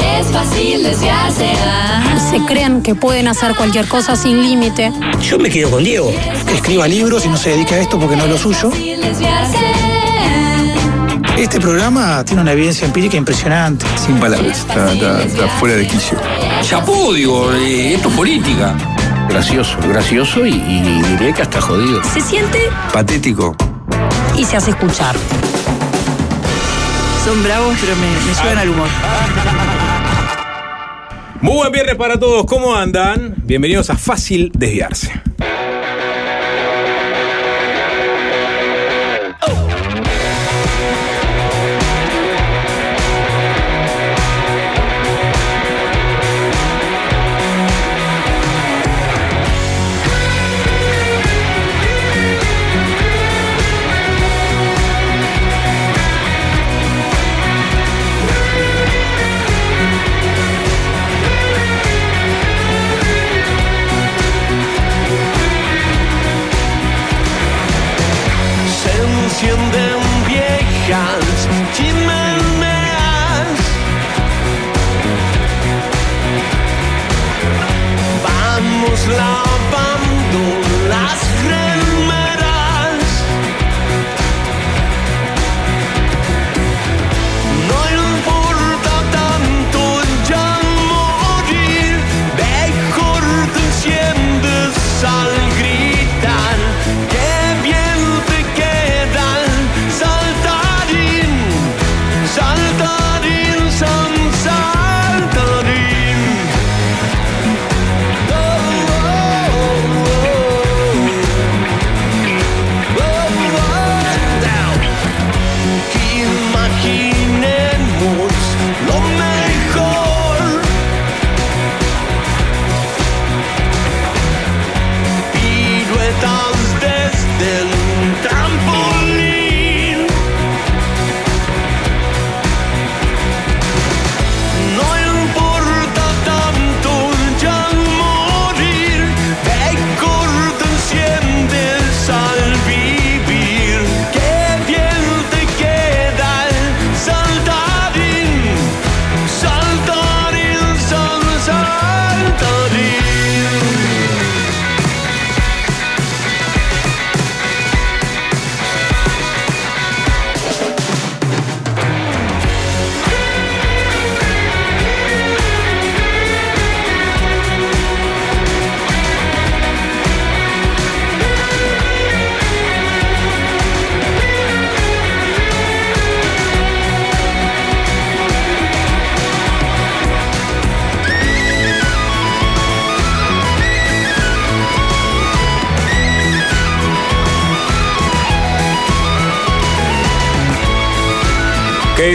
Es fácil desviarse. ajá. Se creen que pueden hacer cualquier cosa sin límite. Yo me quedo con Diego. que escriba libros y no se dedique a esto porque no es lo suyo. Fácil desviarse. Este programa tiene una evidencia empírica impresionante. Sin palabras, está, está- está fuera de quicio. Chapó, digo, eh, esto es política. Gracioso, gracioso y, y diría que hasta jodido. Se siente Patético. y se hace escuchar. Son bravos, pero me, me suben al humor. Muy buen viernes para todos, ¿cómo andan? Bienvenidos a Fácil Desviarse.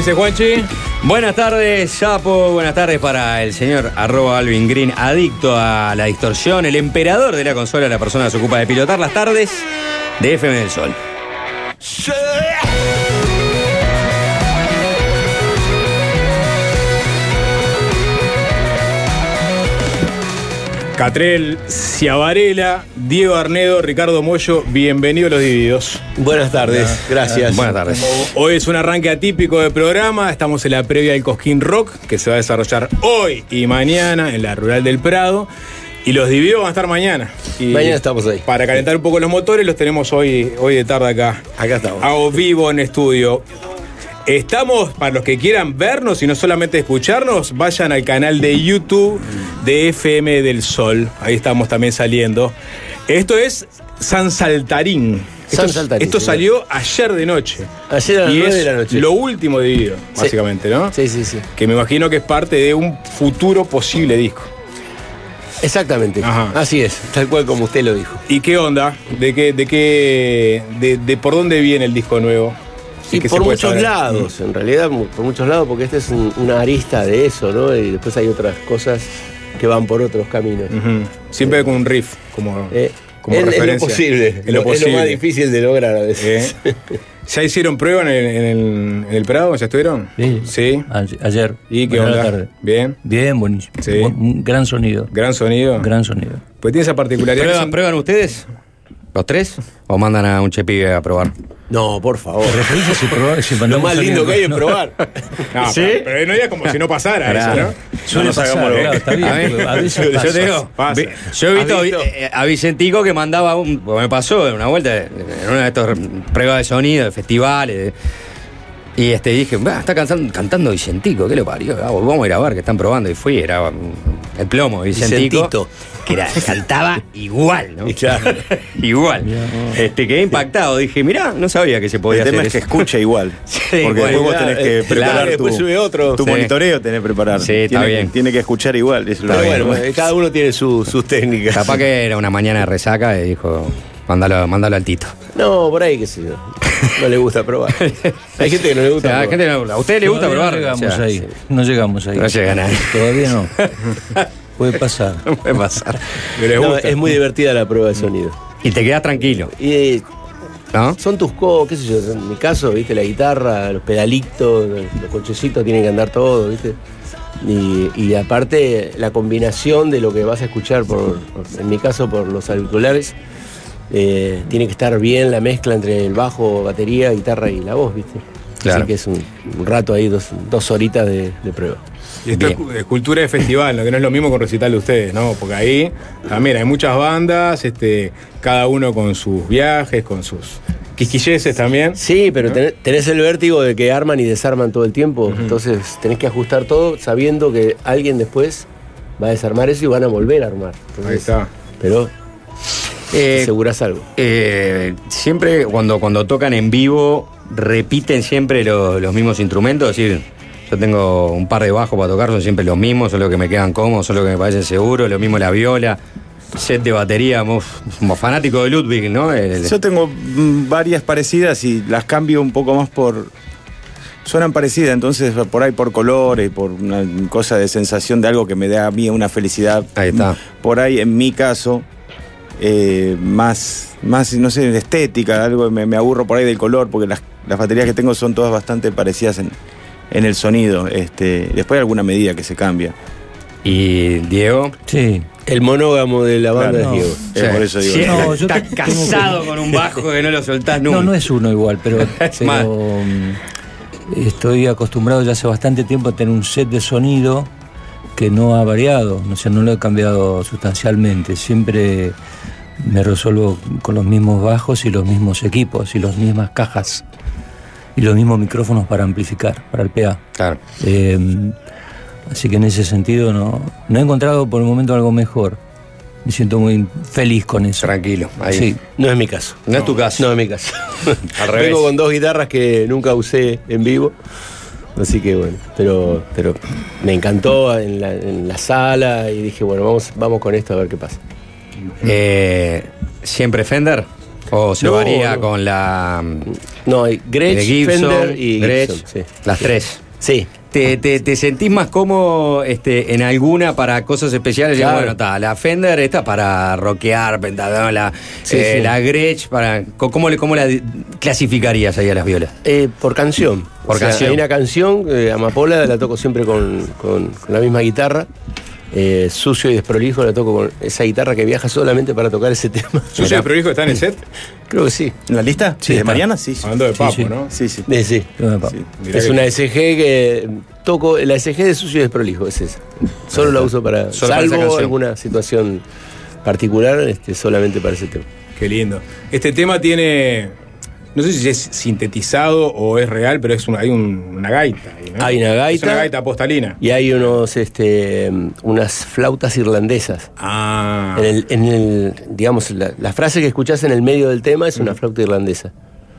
Juanchi? Buenas tardes, Chapo. Buenas tardes para el señor arroba Alvin Green, adicto a la distorsión, el emperador de la consola, la persona que se ocupa de pilotar las tardes de FM del Sol. Catrel Ciavarela, Diego Arnedo, Ricardo Mollo, bienvenido a los Divididos. Buenas tardes, gracias. Buenas tardes. Hoy es un arranque atípico de programa, estamos en la previa del Cosquín Rock, que se va a desarrollar hoy y mañana en la Rural del Prado. Y los divididos van a estar mañana. Y Mañana estamos ahí. Para calentar un poco los motores, los tenemos hoy, hoy de tarde acá. Acá estamos. A vivo en estudio. Estamos, para los que quieran vernos y no solamente escucharnos, vayan al canal de YouTube de FM del Sol. Ahí estamos también saliendo. Esto es San Saltarín. San esto, Saltarín, esto salió ayer de noche. Ayer a las y nueve es de la noche. lo último de Sí. básicamente, ¿no? Sí, sí, sí. Que me imagino que es parte de un futuro posible disco. Exactamente. Ajá. Así es, tal cual como usted lo dijo. ¿Y qué onda? ¿De qué, de qué, de, de por dónde viene el disco nuevo? Y se por puede muchos saber? lados, en realidad por muchos lados, porque esta es un- una arista de eso, ¿no? Y después hay otras cosas que van por otros caminos. Siempre con un riff, como, Eh, como es, es lo posible, Es lo es lo posible. más difícil de lograr a veces. ¿Eh? ¿Ya hicieron prueba en el, en el- en el Prado? ¿Ya estuvieron? Sí. Sí. Ayer. ¿Y qué onda? tarde. Bien. Bien, buenísimo. Sí. Un gran sonido. Gran sonido. Gran sonido. Pues tiene esa particularidad. ¿Prueban, son- prueban ustedes? ¿Los tres? ¿O mandan a un chepibe a probar? No, por favor. ¿Te referís a si probar- si Lo más lindo que hay es no. probar. No, ¿Sí? pero, pero no era como si no pasara Pará. eso, ¿no? Suele nos pasar, hagamos claro, lo- está bien. A ver, porque a veces yo pasa. te digo, Pasa. vi- yo he visto, eh, a Vicentico que mandaba un. porque me pasó en una vuelta, en una de estas pruebas de sonido, de festivales. de- y este dije, "Bah, está cantando, cantando Vicentico, ¿qué lo parió? Ah, vamos a ir a ver que están probando. Y fui, era el plomo, Vicentico. Vicentito. Que era, cantaba igual, ¿no? Claro. igual. Este, quedé impactado. Dije, mirá, no sabía que se podía El tema hacer es que eso. escucha igual. Sí, porque bueno, después vos tenés que preparar claro, tu, después sube otro. tu Sí. monitoreo, tenés que preparar. Sí, está tiene, bien. Tiene que escuchar igual. eso es lo Pero bueno, pues, cada uno tiene su- sus técnicas. Capaz que era una mañana de resaca y dijo, mándalo, mándalo al Tito. No, por ahí, qué sé yo. No le gusta probar. Hay gente que no le O gusta sea, probar. gente no- a usted le gusta Todavía probar. No llegamos o sea, ahí. sí. No llegamos ahí. No llega nadie. Todavía no. Puede pasar. Puede pasar. No, es muy divertida la prueba de sonido. Y te quedas tranquilo, Y eh, ¿no? son tus co, qué sé yo, en mi caso, viste, la guitarra, los pedalitos, los los cochecitos tienen que andar todo, viste. Y, y aparte la combinación de lo que vas a escuchar, por, por- en mi caso por los auriculares, eh, tiene que estar bien la mezcla entre el bajo, batería, guitarra y la voz, viste. Claro. Así que es un, un rato ahí, dos, dos horitas de, de prueba. Y esto es, es cultura de festival, ¿no? que no es lo mismo con recital de ustedes, ¿no? Porque ahí también hay muchas bandas, este, cada uno con sus viajes, con sus quisquilleses también. Sí, pero tenés, tenés el vértigo de que arman y desarman todo el tiempo. Entonces tenés que ajustar todo sabiendo que alguien después va a desarmar eso y van a volver a armar. Entonces, Ahí está. Pero Eh, aseguras algo. eh, siempre cuando, cuando tocan en vivo, repiten siempre lo- los mismos instrumentos. Es decir, yo tengo un par de bajos para tocar, son siempre los mismos, son los que me quedan cómodos, son los que me parecen seguros, lo mismo la viola, set de batería, como fanático de Ludwig, ¿no? El- Yo tengo mm, varias parecidas y las cambio un poco más por. Suenan parecidas, entonces por ahí por colores, por una cosa de sensación de algo que me da a mí una felicidad. Ahí está. Por ahí, en mi caso, eh, más, más, no sé, de estética, algo me, me aburro por ahí del color, porque las, las baterías que tengo son todas bastante parecidas en, en el sonido. Este, después hay alguna medida que se cambia. Y Diego. Sí. El monógamo de la banda Claro, es no. Diego. Eh, por eso digo. Sí, No, yo está te- tengo casado que- con un bajo que no lo soltás nunca. No, no es uno igual, pero, Es más. pero, mm, estoy acostumbrado ya hace bastante tiempo a tener un set de sonido que no ha variado, o sea, no lo he cambiado sustancialmente. Siempre me resuelvo con los mismos bajos y los mismos equipos y las mismas cajas y los mismos micrófonos para amplificar, para el PA. Claro. Eh, así que en ese sentido no, no he encontrado por el momento algo mejor. Me siento muy feliz con eso. Tranquilo. Ahí. Sí. No es mi caso. No es tu caso. No es mi caso. Al revés. Vengo con dos guitarras que nunca usé en vivo. Así que bueno, pero, pero me encantó en la, en la sala y dije, bueno, vamos, vamos con esto a ver qué pasa. Eh, ¿Siempre Fender? ¿O se No, varía no. con la No, Gretsch, Gibson, Fender y Gretsch, Gibson. Sí. las tres? Sí. ¿Te, te, te sentís más cómodo este, en alguna para cosas especiales? Claro. Bueno, está, la Fender está para rockear, pentadón, la, Sí, eh, sí. la Gretsch para... ¿Cómo, le- ¿Cómo la clasificarías ahí a las violas? Eh, por canción. Por O sea, canción. Hay una canción, eh, Amapola, la toco siempre con, con- con la misma guitarra. Eh, sucio y desprolijo la toco con esa guitarra que viaja solamente para tocar ese tema. ¿Sucio y desprolijo está en el set? Creo que sí. ¿En la lista? Sí, ¿De está. Mariana? Sí. sí. Hablando de Sí, Papo, sí. ¿no? Sí, sí. Eh, sí. Es una SG que toco, la SG de sucio y desprolijo, es esa. Solo la uso para, Solo salvo alguna situación particular, este, solamente para ese tema. Qué lindo. Este tema tiene. No sé si es sintetizado o es real, pero es una, hay un- una gaita. ahí, ¿no? Hay una gaita. Es una gaita postalina. Y hay unos, este, unas flautas irlandesas. Ah. En el, en el- digamos, la, la frase que escuchás en el medio del tema es una flauta irlandesa.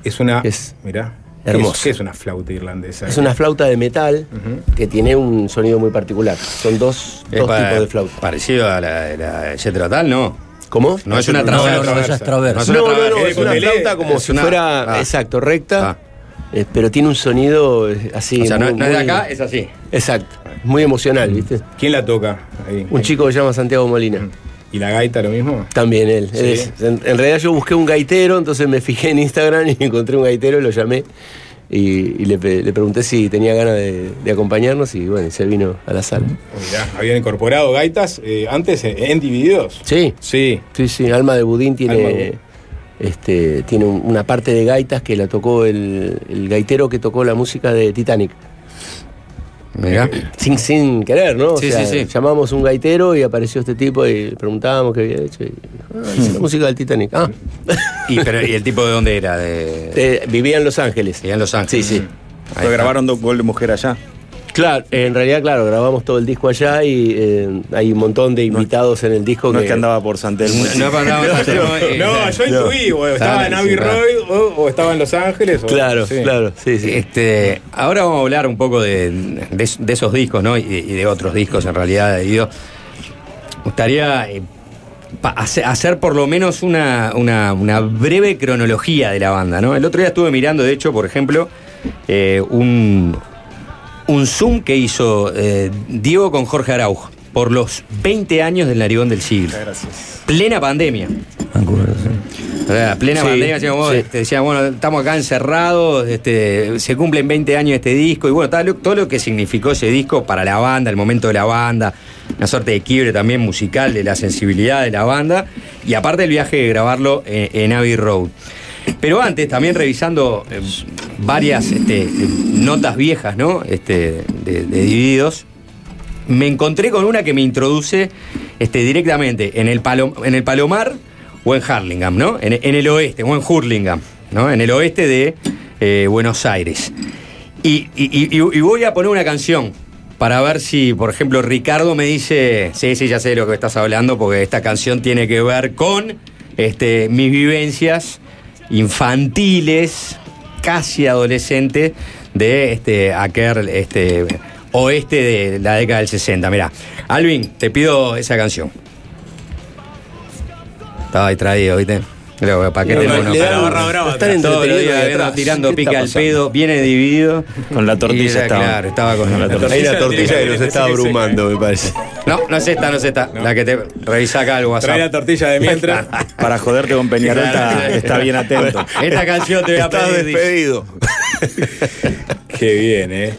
Es una. Es mirá. hermoso. ¿Qué es una flauta irlandesa? Es una flauta de metal que tiene un sonido muy particular. Son dos, tipos de flauta. Parecido a la, la Jethro Tull, ¿no? ¿Cómo? No es una traversa. no, no, es traversa. No es una No, no, traversa. no, es una flauta como es si una- fuera, ah. exacto, recta, Ah. eh, pero tiene un sonido eh, así. O sea, no, es de acá, es así. Exacto, muy emocional, ¿viste? ¿Quién la toca? Ahí. Un chico que se llama Santiago Molina. ¿Y la gaita lo mismo? También él. Sí. él es- en, en realidad yo busqué un gaitero, entonces me fijé en Instagram y encontré un gaitero y lo llamé. Y, y le, pregunté si tenía ganas de, de acompañarnos y bueno, se vino a la sala. Mirá, habían incorporado gaitas eh, antes en, en divididos. Sí, Sí. sí, sí. Alma de Budín tiene, este, tiene un- una parte de gaitas que la tocó el, el gaitero que tocó la música de Titanic. Mirá. Sin, sin querer, ¿no? O Sí, sea, sí, sí. Llamamos un gaitero y apareció este tipo y le preguntábamos qué había hecho. Y, ah, hice la música del Titanic. Ah, Y, pero, ¿Y el tipo de dónde era? De, Eh, vivía en Los Ángeles. Vivía en Los Ángeles. Sí, sí. Ahí Lo grabaron dos gol de mujer allá. Claro, en realidad, claro, grabamos todo el disco allá y eh, hay un montón de invitados en el disco No que... es que andaba por San Telmo. No, no, no, no, No, yo intuí, o estaba en Abbey. Road o, o estaba en Los Ángeles. o- Claro, sí. claro, sí, sí. Este, ahora vamos a hablar un poco de, de- de esos discos, ¿no? Y, y de otros discos en realidad. Digo, me gustaría eh, hacer, hacer por lo menos una, una- una breve cronología de la banda, ¿no? El otro día estuve mirando, de hecho, por ejemplo, eh, un, un Zoom que hizo eh, Diego con Jorge Araujo por los 20 años del Narigón del Siglo. Plena pandemia. O sea, plena Sí, pandemia, decíamos, sí. este, decíamos, bueno, estamos acá encerrados, este, se cumplen 20 años de este disco, y bueno, todo lo, todo lo que significó ese disco para la banda, el momento de la banda, una suerte de quiebre también musical de la sensibilidad de la banda, y aparte el viaje de grabarlo en, en Abbey Road. Pero antes, también revisando eh, varias este, notas viejas, ¿no? Este, de, Divididos, me encontré con una que me introduce este, directamente en el, Palom- en el Palomar o en Harlingham, ¿no? En, el oeste, o en Hurlingham, ¿no? En el oeste de eh, Buenos Aires. Y voy a poner una canción para ver si, por ejemplo, Ricardo me dice, sí, sí, ya sé de lo que estás hablando, porque esta canción tiene que ver con este, mis vivencias infantiles, casi adolescentes, de este, aquel este, oeste de la década del 60. Mirá, Alvin, te pido esa canción. Estaba distraído, ¿viste? Pero, ¿para qué Le- te le pones? dan- la barra brava están. Todos los días viendo, tirando ¿Qué pica al pedo, viene dividido. Con la tortilla era, estaba. Claro, estaba con la tortilla. Hay una tiene tortilla que- nos está abrumando, me parece. No, no es esta, no es esta. La que te revisa acá el WhatsApp. Trae la tortilla de mientras. Para joderte con Peñarol está, está bien atento. Esta canción te voy a pedir. despedido. Qué bien, ¿eh?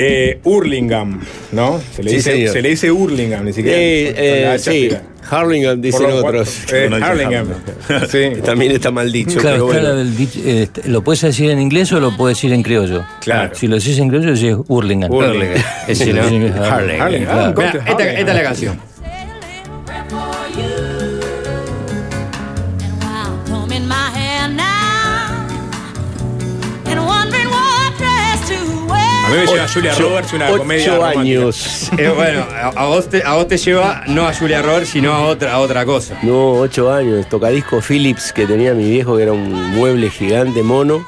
Eh, Hurlingham, ¿no? Se le, Sí, dice, señor. se le dice Hurlingham, ni siquiera. Eh, eh, sí. Harlingham dicen otros. eh, Harlingham. Sí. También está mal dicho, Claro, pero bueno. del este, ¿Lo puedes decir en inglés o lo puedes decir en criollo? Claro. Si lo decís en criollo, decís Hurlingham. Hurlingham. Es Harlingham. Harlingham. Claro. Mirá, esta, esta es la canción. A mí me lleva Julia Ocho- Roberts una ocho comedia romántica. años. Eh, bueno, a, a vos te, a vos te lleva no a Julia Roberts, sino a otra, a otra cosa. No, ocho años. Tocadisco Philips que tenía mi viejo, que era un mueble gigante mono.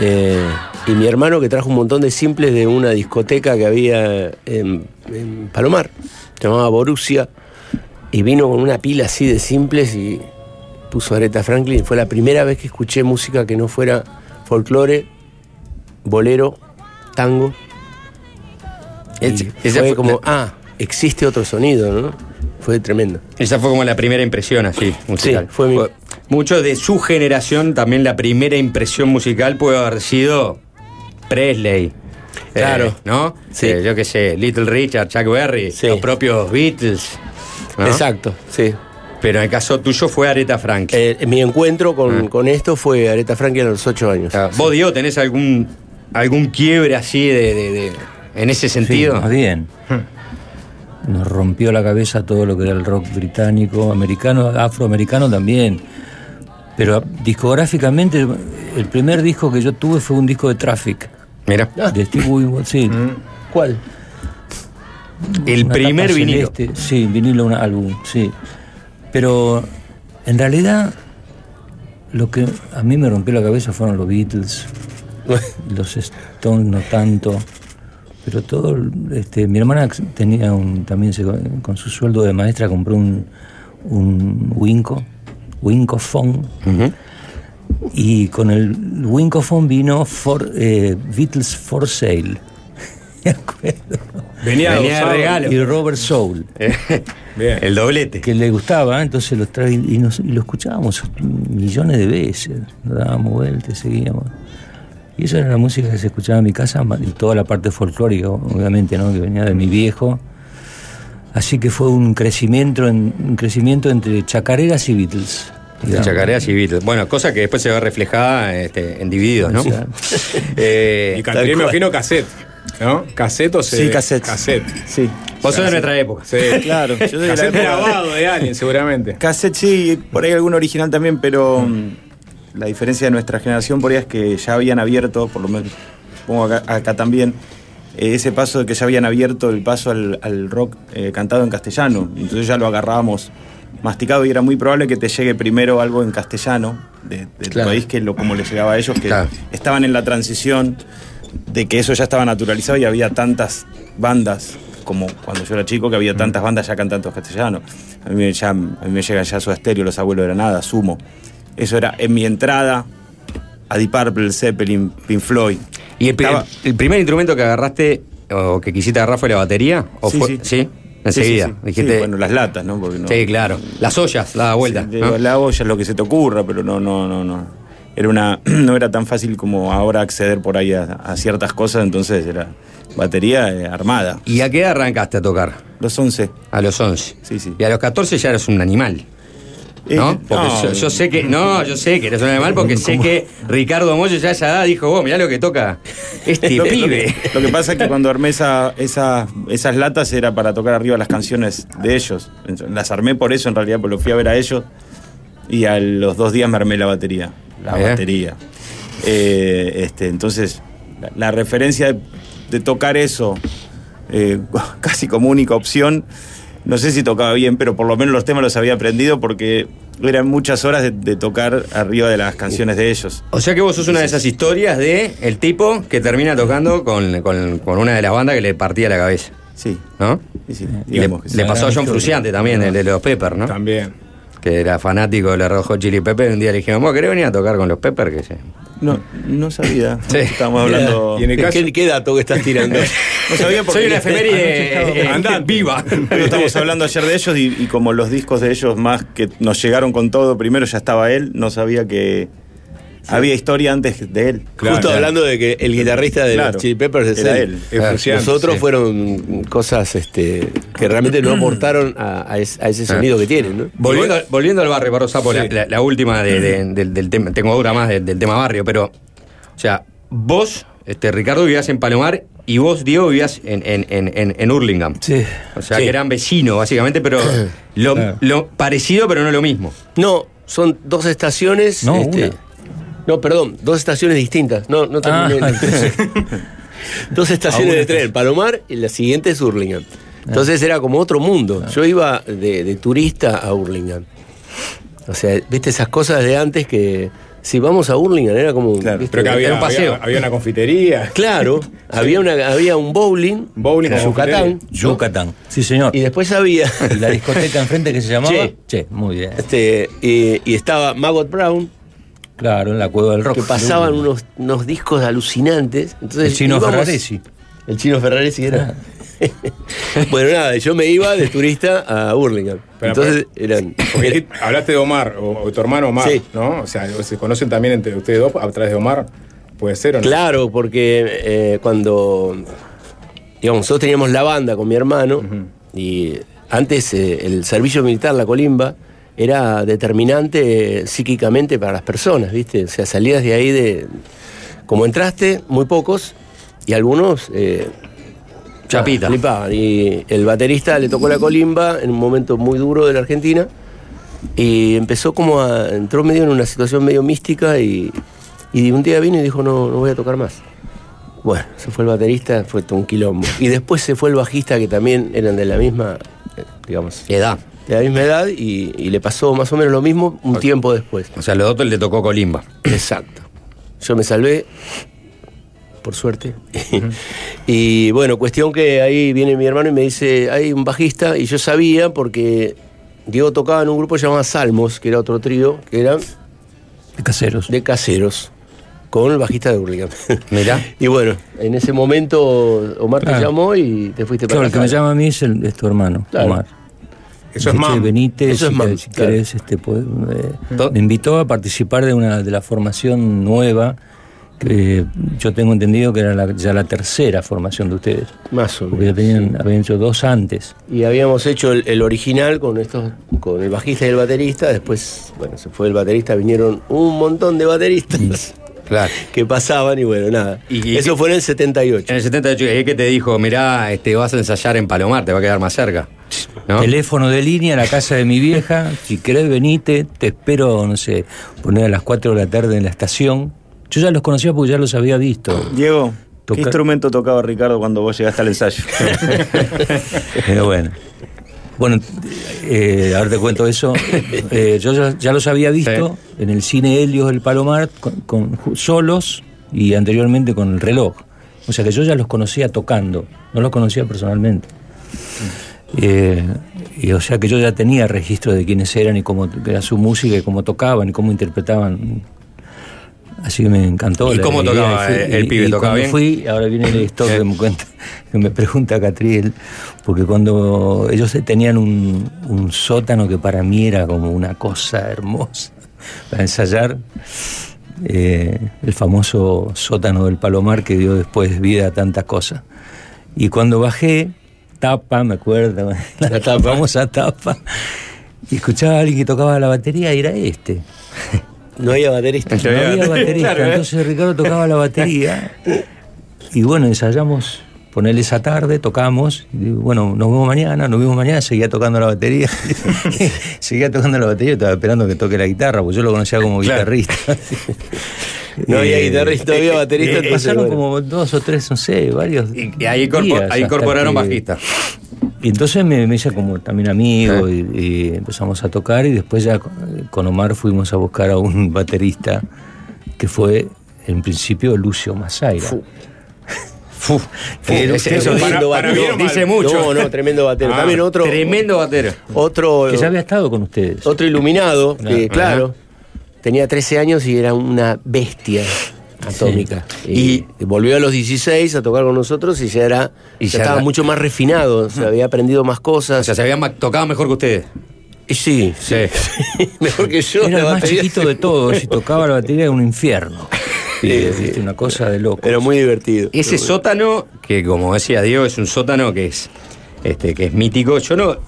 Eh, y mi hermano que trajo un montón de simples de una discoteca que había en, en Palomar. Se llamaba Borussia. Y vino con una pila así de simples y puso Aretha Franklin. Fue la primera vez que escuché música que no fuera folclore, bolero, tango. Y esa fue fue como, ah, existe otro sonido, ¿no? Fue tremendo. Esa fue como la primera impresión así, musical. Sí, fue mi- Muchos de su generación, también la primera impresión musical puede haber sido Presley. Claro. ¿No? Sí. Eh, yo qué sé, Little Richard, Chuck Berry, Sí. los propios Beatles. ¿no? Exacto, sí. Pero en el caso tuyo fue Aretha Franklin. Eh, mi encuentro con, Ah. con esto fue Aretha Franklin a los ocho años. Ah, ¿Vos, Diego, tenés algún, algún quiebre así de, de- de- en ese sentido? Sí, más bien. Nos rompió la cabeza todo lo que era el rock británico, americano, afroamericano también. Pero discográficamente, el primer disco que yo tuve fue un disco de Traffic. Mira. De Steve Winwood, sí. ¿Cuál? El Una primer vinilo. celeste, Sí, vinilo, un álbum, sí. Pero en realidad lo que a mí me rompió la cabeza fueron los Beatles, los Stones no tanto, pero todo, este, mi hermana tenía un, también se- con su sueldo de maestra compró un, un Winco, Wincophone, y con el Wincophone vino for, eh, Beatles for Sale. Me acuerdo. Venía, Venía de regalo. Y Robert Soul. Bien. El doblete. Que le gustaba, entonces lo trae y, nos- y lo escuchábamos millones de veces. Nos dábamos vueltas, seguíamos. Y esa era la música que se escuchaba en mi casa, y toda la parte folclórica, obviamente, ¿no? que venía de mi viejo. Así que fue un crecimiento, en- un crecimiento entre chacareras y Beatles. digamos. Chacareas y Beatles. Bueno, cosa que después se ve reflejada este, en Divididos, ¿no? Sí. Eh, Y canté, me imagino cassette. ¿No? ¿Cassette o CD? Sí, cassette. Cassette. Sí. vos sos de nuestra época. Sí. Claro, yo soy de la Cassette época- grabado de alguien, seguramente. Cassette sí, por ahí algún original también, pero mm, la diferencia de nuestra generación por ahí es que ya habían abierto, por lo menos supongo acá, acá también, eh, ese paso de que ya habían abierto el paso al, al rock eh, cantado en castellano. Entonces ya lo agarrábamos masticado y era muy probable que te llegue primero algo en castellano de, de tu Claro. país que lo como les llegaba a ellos, que Claro. estaban en la transición de que eso ya estaba naturalizado y había tantas bandas como cuando yo era chico que había tantas bandas ya cantando castellano. A mí, ya, a mí me llega ya su estéreo, Los Abuelos de Granada, Sumo. Eso era en mi entrada a Deep Purple, Zeppelin, Pink Floyd. ¿Y el, pri- Estaba- el primer instrumento que agarraste o que quisiste agarrar fue la batería? ¿O Sí, fue, sí. ¿Sí? Enseguida. sí, sí. Dijiste, Sí, bueno, las latas, ¿no? Porque no Sí, claro. Las ollas, la vuelta. La olla es lo que se te ocurra, pero no, no, no, no. Era una, no era tan fácil como ahora acceder por ahí a, a ciertas cosas, entonces era batería eh, armada. ¿Y a qué edad arrancaste a tocar? Los 11. A los 11. Sí, sí. Y a los 14 ya eres un animal. ¿No? Eh, Porque no. yo, yo sé que. No, yo sé que eres un animal porque sé que Ricardo Moyo ya a esa edad dijo, vos, mirá lo que toca este Lo pibe. Lo que, lo que pasa es que cuando armé esa, esa- esas latas era para tocar arriba las canciones de ellos. Las armé por eso, en realidad, porque lo fui a ver a ellos. Y a los dos días me armé la batería. La Eh. batería. Eh, este, entonces, la, la referencia de, de tocar eso eh, casi como única opción, no sé si tocaba bien, pero por lo menos los temas los había aprendido porque eran muchas horas de, de tocar arriba de las canciones de ellos. O sea que vos sos una de esas historias de el tipo que termina tocando con, con- con una de las bandas que le partía la cabeza. Sí. ¿No? Sí, sí, Le, digamos que sí. le pasó a John Fruciante también, el de los Peppers, ¿no? También. Que era fanático de los Hot Chili Peppers. Un día le dijimos, ¿vos querés venir a tocar con los Peppers? Que se... No, no sabía. Sí. Estábamos hablando. Y en el caso. ¿Qué, qué dato que estás tirando? No sabía porque Soy una efeméride eh, viva. Estamos hablando ayer de ellos y, y como los discos de ellos más que nos llegaron con todo, primero ya estaba él, no sabía que había historia antes de él. Claro, Justo claro. hablando de que el guitarrista de Claro. los Chili Peppers es Era él. él. Es Fruciante, Los otros sí. fueron cosas este, que realmente no aportaron a, a es- a ese sonido que tienen, ¿no? Volviendo, volviendo al barrio, Barro Sapo, la, Sí. la- la última de- de- del, del tema, tengo otra más de- del tema barrio, pero, o sea, vos, este, Ricardo, vivías en Palomar y vos, Diego, vivías en, en, en, en, en Hurlingham. Sí. O sea, Sí. que eran vecinos, básicamente, pero lo, Claro. lo parecido, pero no lo mismo. No, son dos estaciones. No, este, una. No, perdón, dos estaciones distintas. No, no Ah, terminé. entonces- dos estaciones Ah, de tren. Palomar y la siguiente es Hurlingham. Entonces era como otro mundo. Yo iba de, de turista a Hurlingham. O sea, viste esas cosas de antes que si vamos a Hurlingham era como Claro, ¿viste? Pero que había, Era un paseo. había, había una confitería. Claro, había una había un bowling, Bowling en con Yucatán, Yucatán. Sí, señor. y después había ¿Y la discoteca enfrente que se llamaba? Che. Che, muy bien. este y, y estaba Maggot Brown Claro, en la cueva del rock. que pasaban unos, unos discos alucinantes. Entonces El chino íbamos- Ferraresi. El chino Ferraresi era. bueno, nada, yo me iba de turista a Hurlingham. Pero, Entonces eran. Porque hablaste de Omar, o, o tu hermano Omar, Sí. ¿no? O sea, ¿se conocen también entre ustedes dos a través de Omar? ¿Puede ser o no? Claro, porque eh, cuando, digamos, nosotros teníamos la banda con mi hermano y antes eh, el servicio militar, la colimba, era determinante eh, psíquicamente para las personas, ¿viste? O sea, salías de ahí de... Como entraste, muy pocos, y algunos... eh, Chapita. ah, flipaban. Y el baterista le tocó la colimba en un momento muy duro de la Argentina y empezó como a... entró medio en una situación medio mística y, y un día vino y dijo, no, no voy a tocar más. Bueno, se fue el baterista, fue un quilombo. Y después se fue el bajista, que también eran de la misma, eh, digamos... Edad. De la misma edad y, y le pasó más o menos lo mismo un tiempo después. O sea, a los otros le tocó colimba. Exacto. Yo me salvé, por suerte. y bueno, cuestión que ahí viene mi hermano y me dice, hay un bajista, y yo sabía porque Diego tocaba en un grupo llamado Salmos, que era otro trío, que eran De caseros. de caseros, con el bajista de Hurlingham. Mirá. y bueno, en ese momento Omar te Claro. llamó y te fuiste Claro, para el que me llama a mí es, el- es tu hermano, Claro. Omar. Eso es. Benítez, Eso es si, mam, querés- si claro. querés, este, pues, eh, me invitó a participar de una de la formación nueva que yo tengo entendido que era la- ya la tercera formación de ustedes. Más o Porque ya tenían, habían hecho dos antes. Y habíamos hecho el, el original con estos, con el bajista y el baterista. Después, bueno, se fue el baterista, vinieron un montón de bateristas Claro. que pasaban y bueno, nada. Y- y- Eso fue en el 78. En el 78, ¿y que te dijo, mirá, este, vas a ensayar en Palomar, te va a quedar más cerca? ¿No? Teléfono de línea a la casa de mi vieja. Si querés, venite. Te espero, no sé, poner a las 4 de la tarde en la estación. Yo ya los conocía porque ya los había visto. Diego, Toca- ¿qué instrumento tocaba Ricardo cuando vos llegaste al ensayo? Pero bueno. Bueno, eh, ahora te cuento eso. Eh, yo ya, ya los había visto en el cine Helios del Palomar con, con- solos y anteriormente con el reloj. O sea que yo ya los conocía tocando, no los conocía personalmente. Eh, y o sea que yo ya tenía registro de quiénes eran y cómo era su música y cómo tocaban y cómo interpretaban. Así que me encantó. ¿Y la cómo tocaba fui- el- el pibe? y ¿Tocaba cuando bien? fui, ahora viene la historia que me cuenta, que me pregunta Catriel, porque cuando ellos tenían un, un sótano que para mí era como una cosa hermosa para ensayar, eh, el famoso sótano del Palomar que dio después vida a tantas cosas. Y cuando bajé, tapa, me acuerdo, la, famosa tapa, y escuchaba a alguien que tocaba la batería y era este. No había baterista. No había baterista, Claro, ¿eh? entonces Ricardo tocaba la batería. Y bueno, ensayamos, ponerle esa tarde, tocamos. Y digo, bueno, nos vemos mañana, nos vemos mañana, seguía tocando la batería. seguía tocando la batería, estaba esperando que toque la guitarra, porque yo lo conocía como guitarrista. No había guitarrista, había baterista, eh, pasaron bueno. como dos o tres, no sé, varios. Y ahí, días incorporaron que- bajista. y entonces me, me hice como también amigo y, y empezamos a tocar y después ya con- Omar fuimos a buscar a un baterista que fue en principio Lucio Masaira. Ese- que eso era- para- para bien o mal. dice mucho. No, no, tremendo batero. Ah, También otro. tremendo batero. Otro. que ya había estado con ustedes. Otro iluminado, que Claro. claro, tenía 13 años y era una bestia atómica. Y, volvió a los 16 a tocar con nosotros y ya era. Y ya ya estaba era- mucho más refinado, se había aprendido más cosas. O sea, se habían ma- tocado mejor que ustedes. Y sí, sí. Mejor que yo. Era el más chiquito de todos y tocaba la batería era un infierno. Sí, sí. Una cosa de loco. Era muy divertido. Ese sótano, que como decía Diego, es un sótano que es, este, que es mítico. Yo no,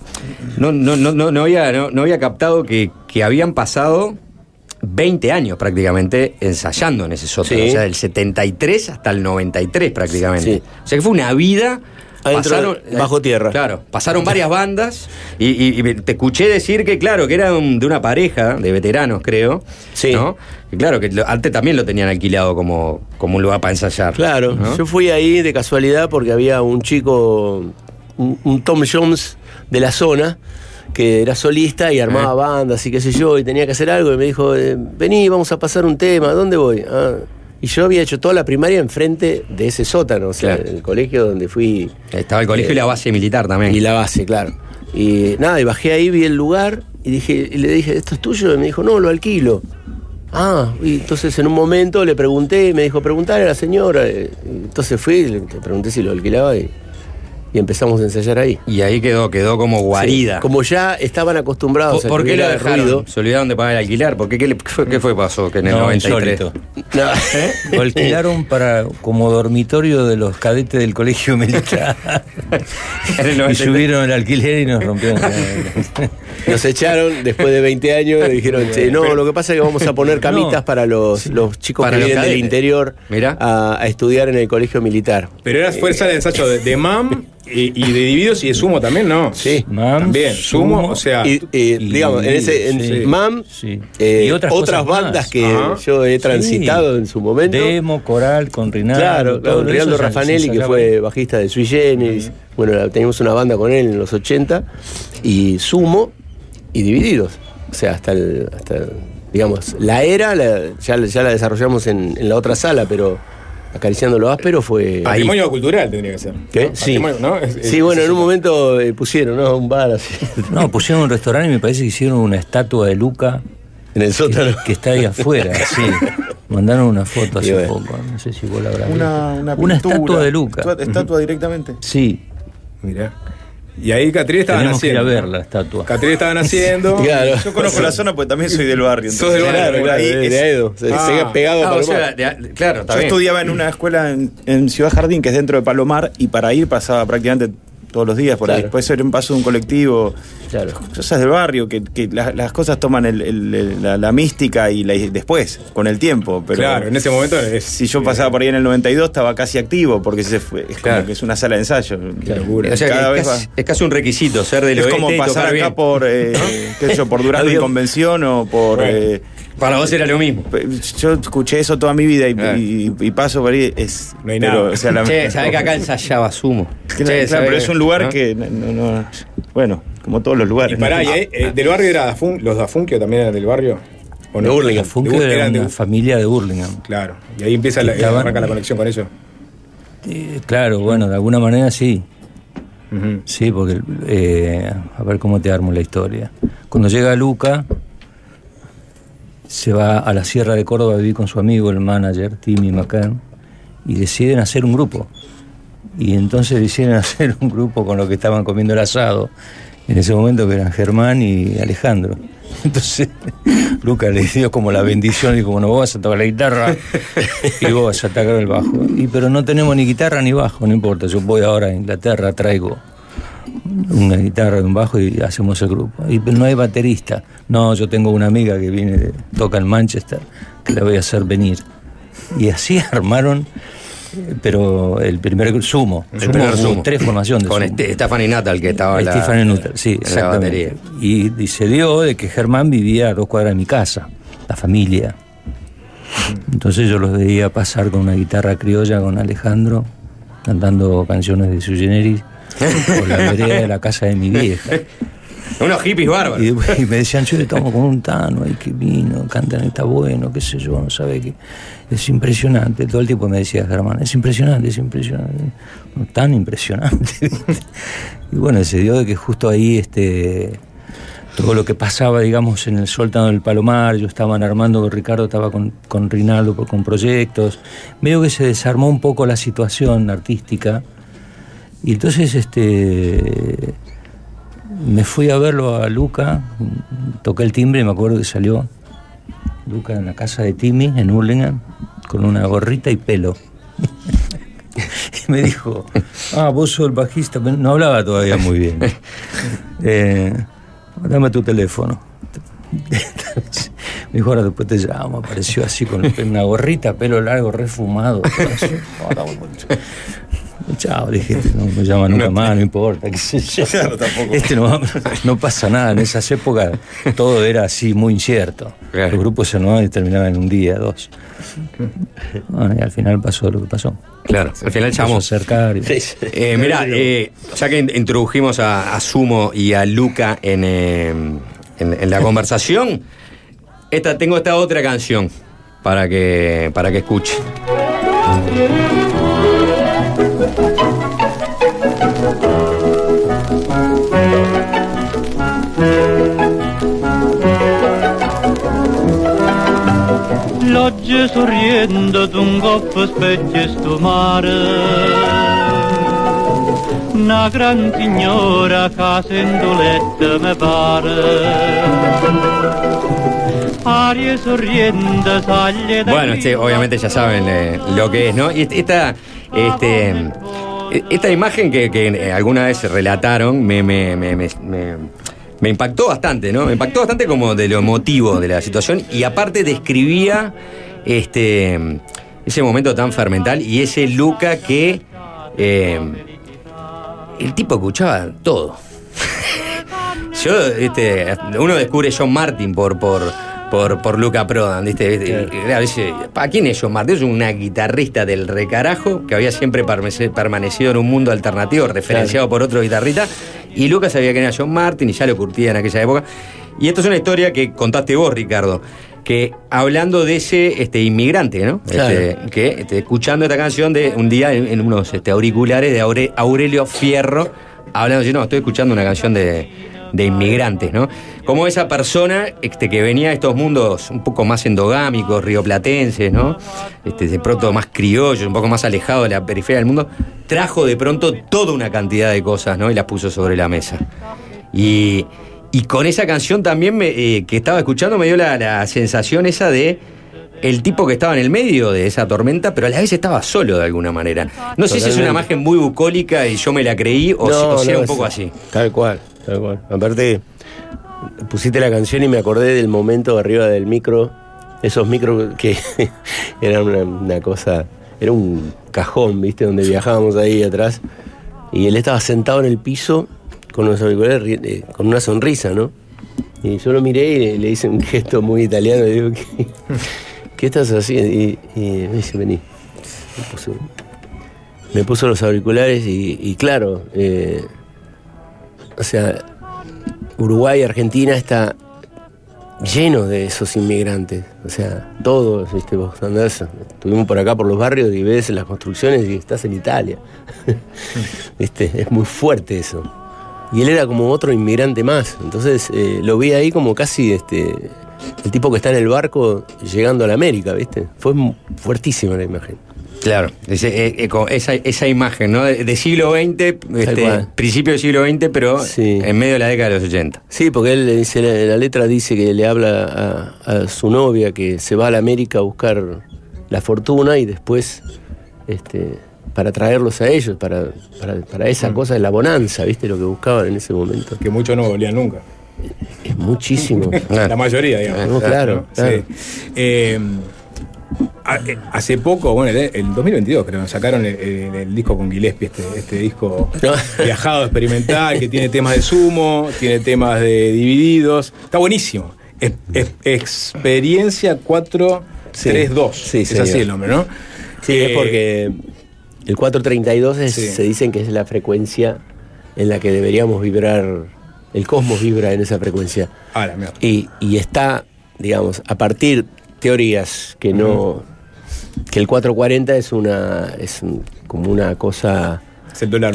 no, no, no, no, no había, no, no había captado que, que habían pasado 20 años prácticamente ensayando en ese sótano. Sí. O sea, del 73 hasta el 93 prácticamente. Sí. O sea que fue una vida. De- bajo tierra. Claro, pasaron varias bandas y, y- y te escuché decir que, claro, que eran de una pareja de veteranos, creo. Sí. ¿no? Y claro, que antes también lo tenían alquilado como, como un lugar para ensayar. Claro, ¿no? yo fui ahí de casualidad porque había un chico, un, un Tom Jones de la zona, que era solista y armaba bandas y qué sé yo, y tenía que hacer algo, y me dijo, eh, vení, vamos a pasar un tema, ¿dónde voy? Ah, y yo había hecho toda la primaria enfrente de ese sótano, o sea, Claro. el colegio donde fui. Estaba el colegio Eh, y la base militar también. Y la base, claro. Y nada, y bajé ahí, vi el lugar y dije, y le dije, ¿esto es tuyo? Y me dijo, no, lo alquilo. Ah, y entonces en un momento le pregunté, y me dijo, preguntarle a la señora. eh, Entonces fui, le pregunté si lo alquilaba y, y empezamos a ensayar ahí. Y ahí quedó, quedó como guarida. Sí, Como ya estaban acostumbrados ¿Por, por a que qué lo dejaron? ruido. ¿Se olvidaron de pagar el alquiler? ¿Por qué, qué, fue, qué fue pasó? Que en el No, 93. insólito. ¿Eh? Lo alquilaron para, como dormitorio de los cadetes del colegio militar. Y 93. subieron el alquiler y nos rompieron. Nos echaron después de 20 años y dijeron, "Che, no, lo que pasa es que vamos a poner camitas No. para los, los chicos Para que los vienen del interior a, a estudiar en el colegio militar. Pero era fuerza de ensayo de, de MAM y, y de Divididos y de Sumo también, ¿no? Sí. Mam, También, Sumo, o sea. Y, y- digamos, en ese en sí. MAM, Sí. eh, Y otras otras, bandas más. que Ajá. yo he transitado Sí. en su momento. Demo, coral, con Rinaldo. Claro, todo con Rinaldo Raffanelli, que fue bajista de Sui Generis. Bueno, teníamos una banda con él en los 80. Y Sumo y Divididos. O sea, hasta el. Hasta, el- digamos, la era la- ya, ya la desarrollamos en, en la otra sala, pero acariciando lo áspero fue. Patrimonio cultural tendría que ser. ¿Qué? ¿no? Sí. Patrimonio, ¿no? Es- es- Sí, bueno, en un momento eh, pusieron, ¿no? Un bar así. No, pusieron un restaurante y me parece que hicieron una estatua de Luca En el sótano. que, que está ahí afuera, sí. Mandaron una foto hace bueno. poco, no sé si vos la habrás Una, visto. una, Una estatua de Luca. Estatua, estatua directamente. Sí, Mirá. Y ahí Catril estaban tenemos que ir a ver la estatua. Claro. Yo conozco la zona porque también soy del barrio. Sos del entonces, barrio, por ahí de, es- de Edo. Se, Ah. se ha pegado Ah, a o Palomar. sea, de- claro, está Yo bien. estudiaba en una escuela en, en Ciudad Jardín, que es dentro de Palomar, y para ir pasaba prácticamente todos los días por ahí. Claro. Después era un paso de un colectivo. Claro. Cosas del barrio, que, que la- las cosas toman el- el- el- la, la mística y la- y después, con el tiempo. Pero Claro, en ese momento es. si yo pasaba por ahí en el 92 estaba casi activo, porque se fue, es Claro. como que es una sala de ensayo. Locura. O sea, Cada es, vez casi, va- es casi un requisito ser del es oeste como pasar acá bien. por, eh, qué sé yo, por Durazno y. Convención o por... Bueno. eh, Para vos era lo mismo. yo escuché eso toda mi vida y, Claro. y- y paso por ahí, es... No hay pero, nada. o sea, la- Che, ¿sabés que acá ensayaba sumo? Che, claro, ¿sabés pero es un lugar ¿no? que no, no- no- bueno, como todos los lugares. Y pará, ¿no? y ahí, eh, del barrio era Dafun, los Dafunkio también eran del barrio. ¿O De De Hur- era de una familia de Burlingame. Claro. Y ahí empieza la, Estaban- arranca la conexión con ellos. Eh, claro, bueno, de alguna manera sí. Sí, porque, eh, a ver cómo te armo la historia. Cuando llega Luca, se va a la Sierra de Córdoba a vivir con su amigo, el manager, Timmy McCann, y deciden hacer un grupo. Y entonces deciden hacer un grupo con los que estaban comiendo el asado, en ese momento que eran Germán y Alejandro. Entonces, Luca le dio como la bendición y como no vos vas a tocar la guitarra y vos vas a tocar el bajo. Y pero no tenemos ni guitarra ni bajo, no importa. Yo voy ahora a Inglaterra, traigo una guitarra y un bajo y hacemos el grupo. Y no hay baterista. No, yo tengo una amiga que viene, de- toca en Manchester, que la voy a hacer venir. Y así armaron, eh, pero el primer sumo. El Sumo primer sumo. tres formaciones de Con sumo. este, Stephanie Natal, que estaba en la- Stephanie Nutter, sí, en la exactamente. batería. Y, y se dio de que Germán vivía a dos cuadras de mi casa, la familia. Entonces yo los veía pasar con una guitarra criolla con Alejandro, cantando canciones de Sui Generis por la vereda de la casa de mi vieja. Unos hippies bárbaros. Y, y me decían, yo estamos con un tano ahí que vino, cantan, está bueno, qué sé yo, no sabe qué. Es impresionante. Todo el tiempo me decía Germán, es impresionante, es impresionante. No, tan impresionante. y bueno, se dio de que justo ahí este todo lo que pasaba, digamos, en el Soltano del Palomar, yo estaban armando, Ricardo estaba con, con Rinaldo con proyectos, medio que se desarmó un poco la situación artística, y entonces este me fui a verlo a Luca, toqué el timbre y me acuerdo que salió Luca en la casa de Timmy, en Hurlingham, con una gorrita y pelo. y me dijo, ah, vos sos el bajista, pero no hablaba todavía muy bien. Eh, dame tu teléfono. me dijo, ahora después te llamo. Apareció así con una gorrita, pelo largo, refumado. Chao, dije, este no me llama nunca más, no importa, qué sé yo. Claro, tampoco. Este no, no pasa nada, en esas épocas todo era así muy incierto. Los grupos se armaban y terminaban en un día, dos. Bueno, y al final pasó lo que pasó. Claro, al final y- Eh, mira, eh, ya que in- introdujimos a, a Sumo y a Luca en, eh, en- en la conversación, esta, tengo esta otra canción para que, para que escuche. Logge sorriendo d'un goffo specchio sto mare una gran signora casendoletta me pare. Arie sorriente, saglie da Bueno, este, obviamente ya saben eh, lo que es, ¿no? Y esta, este, esta imagen que, que, eh, alguna vez relataron me, me- me- me impactó bastante, ¿no? Me impactó bastante como de lo emotivo de la situación y aparte describía este, ese momento tan fermental y ese Luca que eh, el tipo escuchaba todo. Yo, este, uno descubre John Martin por, por, por, por Luca Prodan, dice, ¿para quién es John Martin? Es una guitarrista del recarajo que había siempre permanecido en un mundo alternativo, referenciado por otro guitarrista. Y Lucas sabía que era John Martin y ya lo curtía en aquella época. Y esto es una historia que contaste vos, Ricardo. Que hablando de ese este, inmigrante, ¿no? Claro. Este, que este, escuchando esta canción de un día en, en unos este, auriculares de Aure- Aurelio Fierro, hablando así, no, estoy escuchando una canción de, de inmigrantes, ¿no? Como esa persona este, que venía de estos mundos un poco más endogámicos, rioplatenses, ¿no? Este, de pronto más criollos, un poco más alejado de la periferia del mundo, trajo de pronto toda una cantidad de cosas, ¿no? Y las puso sobre la mesa. Y, y con esa canción también me, eh, que estaba escuchando me dio la, la sensación esa de el tipo que estaba en el medio de esa tormenta, pero a la vez estaba solo de alguna manera. No sé si es una imagen muy bucólica y yo me la creí o, si- o un poco así. Tal cual, tal cual. Aparte, pusiste la canción y me acordé del momento arriba del micro, esos micros que eran una, una cosa, era un cajón, ¿viste? Donde viajábamos ahí atrás. Y él estaba sentado en el piso con los auriculares, ri- eh, con una sonrisa, ¿no? Y yo lo miré y le, le hice un gesto muy italiano. Le digo, ¿qué, qué estás haciendo? Y, y me dice, vení. Me puso, me puso los auriculares y, y claro, eh, o sea, Uruguay, Argentina está lleno de esos inmigrantes. O sea, todos, ¿viste? Vos andás, estuvimos por acá por los barrios y ves las construcciones y estás en Italia. ¿Viste? Es muy fuerte eso. Y él era como otro inmigrante más. Entonces eh, lo vi ahí como casi este, el tipo que está en el barco llegando a la América, ¿viste? Fue fuertísima la imagen. Claro, ese- con esa, esa imagen, ¿no? De, siglo XX, este, principio del siglo XX, pero en medio de la década de los 80. Sí, porque él dice, la, la letra dice que le habla a, a su novia que se va a la América a buscar la fortuna y después este, para traerlos a ellos, para, para, para esa cosa de la bonanza, ¿viste? Lo que buscaban en ese momento. Que muchos no volvían nunca. Es muchísimo. La mayoría, digamos. No, claro, Sí. claro. Eh, eh, hace poco, bueno, el, el 2022 creo, sacaron el, el- el disco con Gillespie, este, este disco viajado, experimental, que tiene temas de sumo, tiene temas de divididos. Está buenísimo. Es- es- experiencia 432. Sí, es señor. así el nombre, ¿no? Sí, es Eh, porque el 432 es- se dicen que es la frecuencia en la que deberíamos vibrar, el cosmos vibra en esa frecuencia. Ah, mierda. Y, y está, digamos, a partir teorías que no. que el 440 es una. es un- como una cosa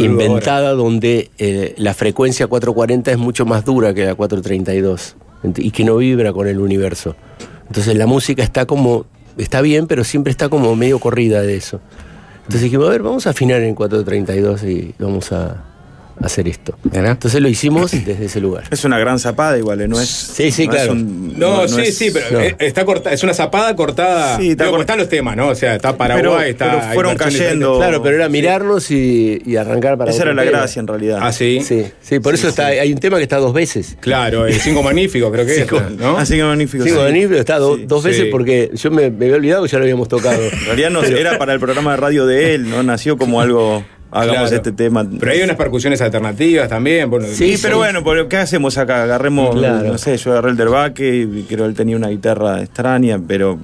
inventada donde eh, la frecuencia 440 es mucho más dura que la 432 ent- y que no vibra con el universo. Entonces la música está como. está bien, pero siempre está como medio corrida de eso. Entonces dijimos, a ver, vamos a afinar en 432 y vamos a hacer esto. Entonces lo hicimos desde ese lugar. Es una gran zapada igual, ¿eh? no es. Sí, sí, no claro. un- No, sí, es- sí, pero no. eh, está corta, es una zapada cortada. Sí, está Digo, cort- están los temas, ¿no? O sea, está Paraguay, Pero- está. pero fueron cayendo-. Claro, pero era mirarnos y, y arrancar para Esa era la tema. gracia en realidad. Ah, sí. Sí, sí, por eso está, hay un tema que está dos veces. Claro, el Cinco Magnífico, creo que Cinco- es, ¿no? Así que magnífico. Cinco sí. Magnífico está do- dos Sí. veces porque yo me, me había olvidado que ya lo habíamos tocado. En realidad no, era para el programa de radio de él, ¿no? Nació como algo. Hagamos Claro. este tema. Pero hay unas percusiones alternativas también. Bueno, Sí, pero bueno, porque ¿qué hacemos acá? Agarremos, Claro. no sé, yo agarré el derbaque y creo que él tenía una guitarra extraña, pero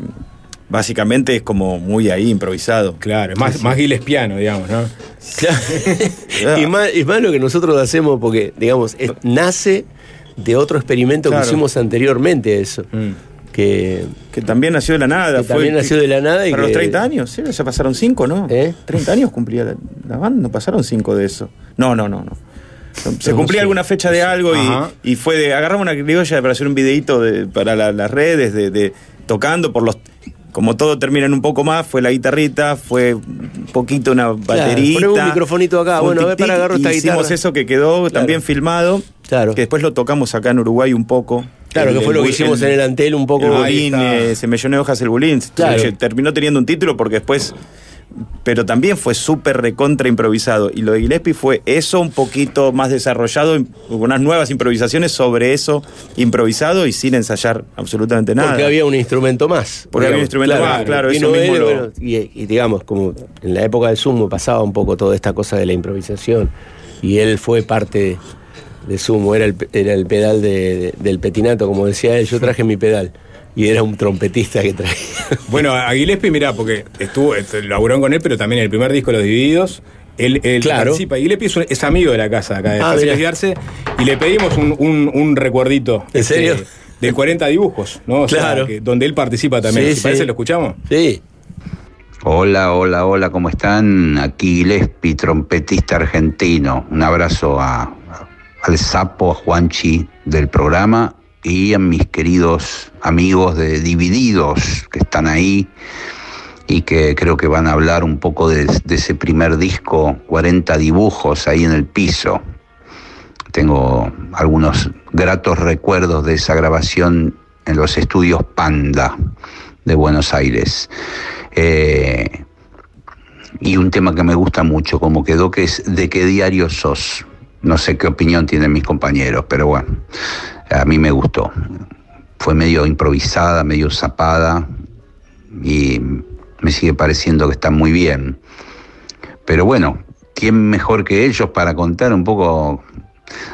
básicamente es como muy ahí improvisado. Claro, es más, más Gillespiano, digamos, ¿no? y, más, y más lo que nosotros hacemos porque, digamos, es- nace de otro experimento Claro. que hicimos anteriormente a eso. Que, Que también nació de la nada. Que también nació de la nada y Para que- los 30 años, sí, ya pasaron 5, ¿no? ¿Eh? 30 años cumplía la, la banda, no pasaron 5 de eso. No, no, no, no. Se cumplía alguna fecha de algo y, y fue de. Agarramos una criolla para hacer un videito de- para la- las redes, de, de- tocando por los. como todo termina en un poco más, fue la guitarrita, fue un poquito una baterita. poné un microfonito acá, un bueno, a ver, para, agarro y esta hicimos guitarra. eso que quedó también filmado. Claro. Que después lo tocamos acá en Uruguay un poco. Claro, que fue lo que hicimos en el Antel un poco. El está. eh, se me llenó de hojas el. Claro. Se- Terminó teniendo un título porque después. Pero también fue súper recontra improvisado. Y lo de Gillespie fue eso un poquito más desarrollado, unas nuevas improvisaciones sobre eso improvisado y sin ensayar absolutamente nada. Porque había un instrumento más. Porque había un instrumento más, claro, eso mismo él, lo- bueno, y, y digamos, como en la época del Sumo pasaba un poco toda esta cosa de la improvisación. Y él fue parte de, de Sumo, era el, era el pedal de- de- del petinato, como decía él, yo traje mi pedal. Y era un trompetista que traía. Bueno, a Gillespie, mirá, porque estuvo, este, laburaron con él, pero también en el primer disco, Los Divididos. Él, él Claro. participa. Gillespie es, un- es amigo de la casa acá de Ah, y le pedimos un, un- un recuerdito. ¿En este, serio? De 40 dibujos, ¿no? O sea, Claro. que- donde él participa también. Sí, ¿Te sí. parece? ¿Lo escuchamos? Sí. Hola, hola, hola, ¿cómo están? Aquí Gillespie, trompetista argentino. Un abrazo a, al sapo, a Juanchi del programa y a mis queridos amigos de Divididos que están ahí y que creo que van a hablar un poco de, ese primer disco, 40 dibujos ahí en el piso. Tengo algunos gratos recuerdos de esa grabación en los estudios Panda de Buenos Aires. Eh, y un tema que me gusta mucho, como quedó, que es ¿De qué diario sos? No sé qué opinión tienen mis compañeros, pero bueno, a mí me gustó. Fue medio improvisada, medio zapada y me sigue pareciendo que está muy bien. Pero bueno, ¿quién mejor que ellos para contar un poco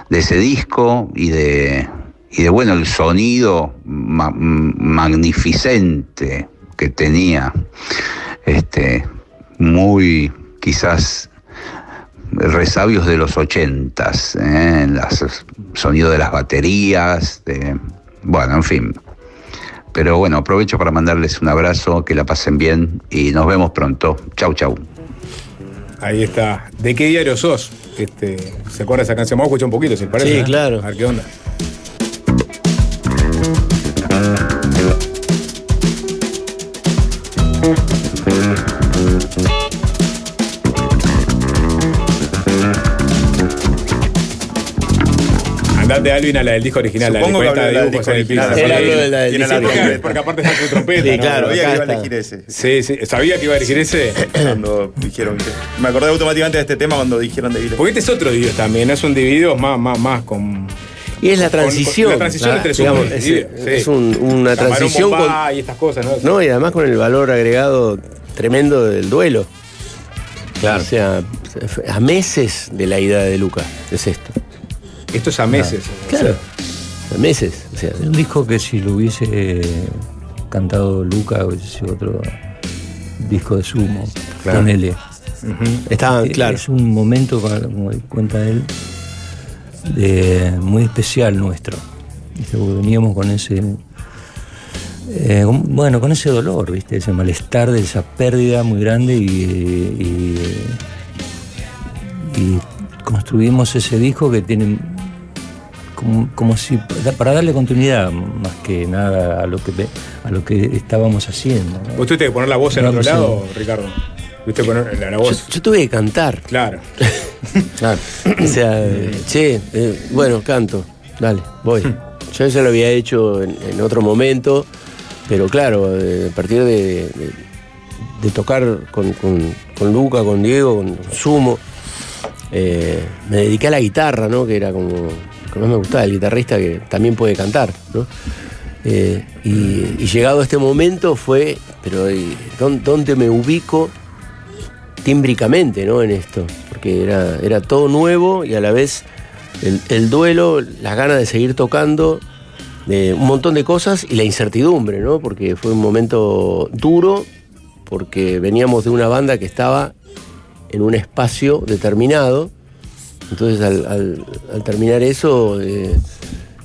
de ese disco y de, y de bueno, el sonido ma- magnificente que tenía, este, muy quizás resabios de los ochentas, ¿eh? Las- sonido de las baterías, de- bueno, en fin. Pero bueno, aprovecho para mandarles un abrazo, que la pasen bien y nos vemos pronto. Chau, chau. Ahí está. ¿De qué diario sos? Este, ¿Se acuerda esa canción? Vamos a escuchar un poquito, si parece. Sí, ¿eh? claro. A ver qué onda. Andate, Alvin, a la del disco original, Supongo que la de 40 habló de la del dibujos en el disco original. De original. Porque aparte está su trompeta. Sí, ¿no? claro, Sabía que iba a elegir ese. Sí, sí. ¿Sabía que iba a elegir ese? Cuando dijeron que. Me acordé automáticamente de este tema cuando dijeron de. Porque este es otro dividido también, es un dividido más, más, más con. Y es la con- con- transición. la transición Ah, entre digamos, es, Dividido, es sí. un- una Camarón transición con, y estas cosas, ¿no? No, y además con el valor agregado tremendo del duelo. Claro. O sea, a meses de la ida de Luca es esto. Esto es a meses. Claro. A meses. O sea, Es un disco que si lo hubiese cantado Luca, hubiese sido otro disco de sumo. Claro. Ponele. Estaban, Eh, claro. Es un momento, como cuenta él, de- muy especial nuestro. ¿Viste? Porque veníamos con ese. eh, bueno, con ese dolor, ¿viste? Ese malestar de esa pérdida muy grande y, y, y construimos ese disco que tiene como, como si para darle continuidad más que nada a lo que a lo que estábamos haciendo. ¿no? ¿Vos tuviste que poner la voz en No, otro sí. lado, Ricardo? ¿Tuviste que poner la, la voz? yo tuve que cantar. Claro. O sea, che, eh, bueno, canto. Dale, voy. Yo eso lo había hecho en, en otro momento, pero claro, eh, a partir de, de- de tocar con, con- con Luca, con Diego, con Sumo, eh, me dediqué a la guitarra, ¿no? Que era como que más me gustaba, el guitarrista que también puede cantar, ¿no? Eh, y, llegado a este momento fue, pero ¿y ¿dó- ¿dónde me ubico tímbricamente ¿no? en esto? Porque era, era todo nuevo y a la vez el, el duelo, las ganas de seguir tocando, de un montón de cosas y la incertidumbre, ¿no? Porque fue un momento duro, porque veníamos de una banda que estaba en un espacio determinado. Entonces al, al- al terminar eso eh,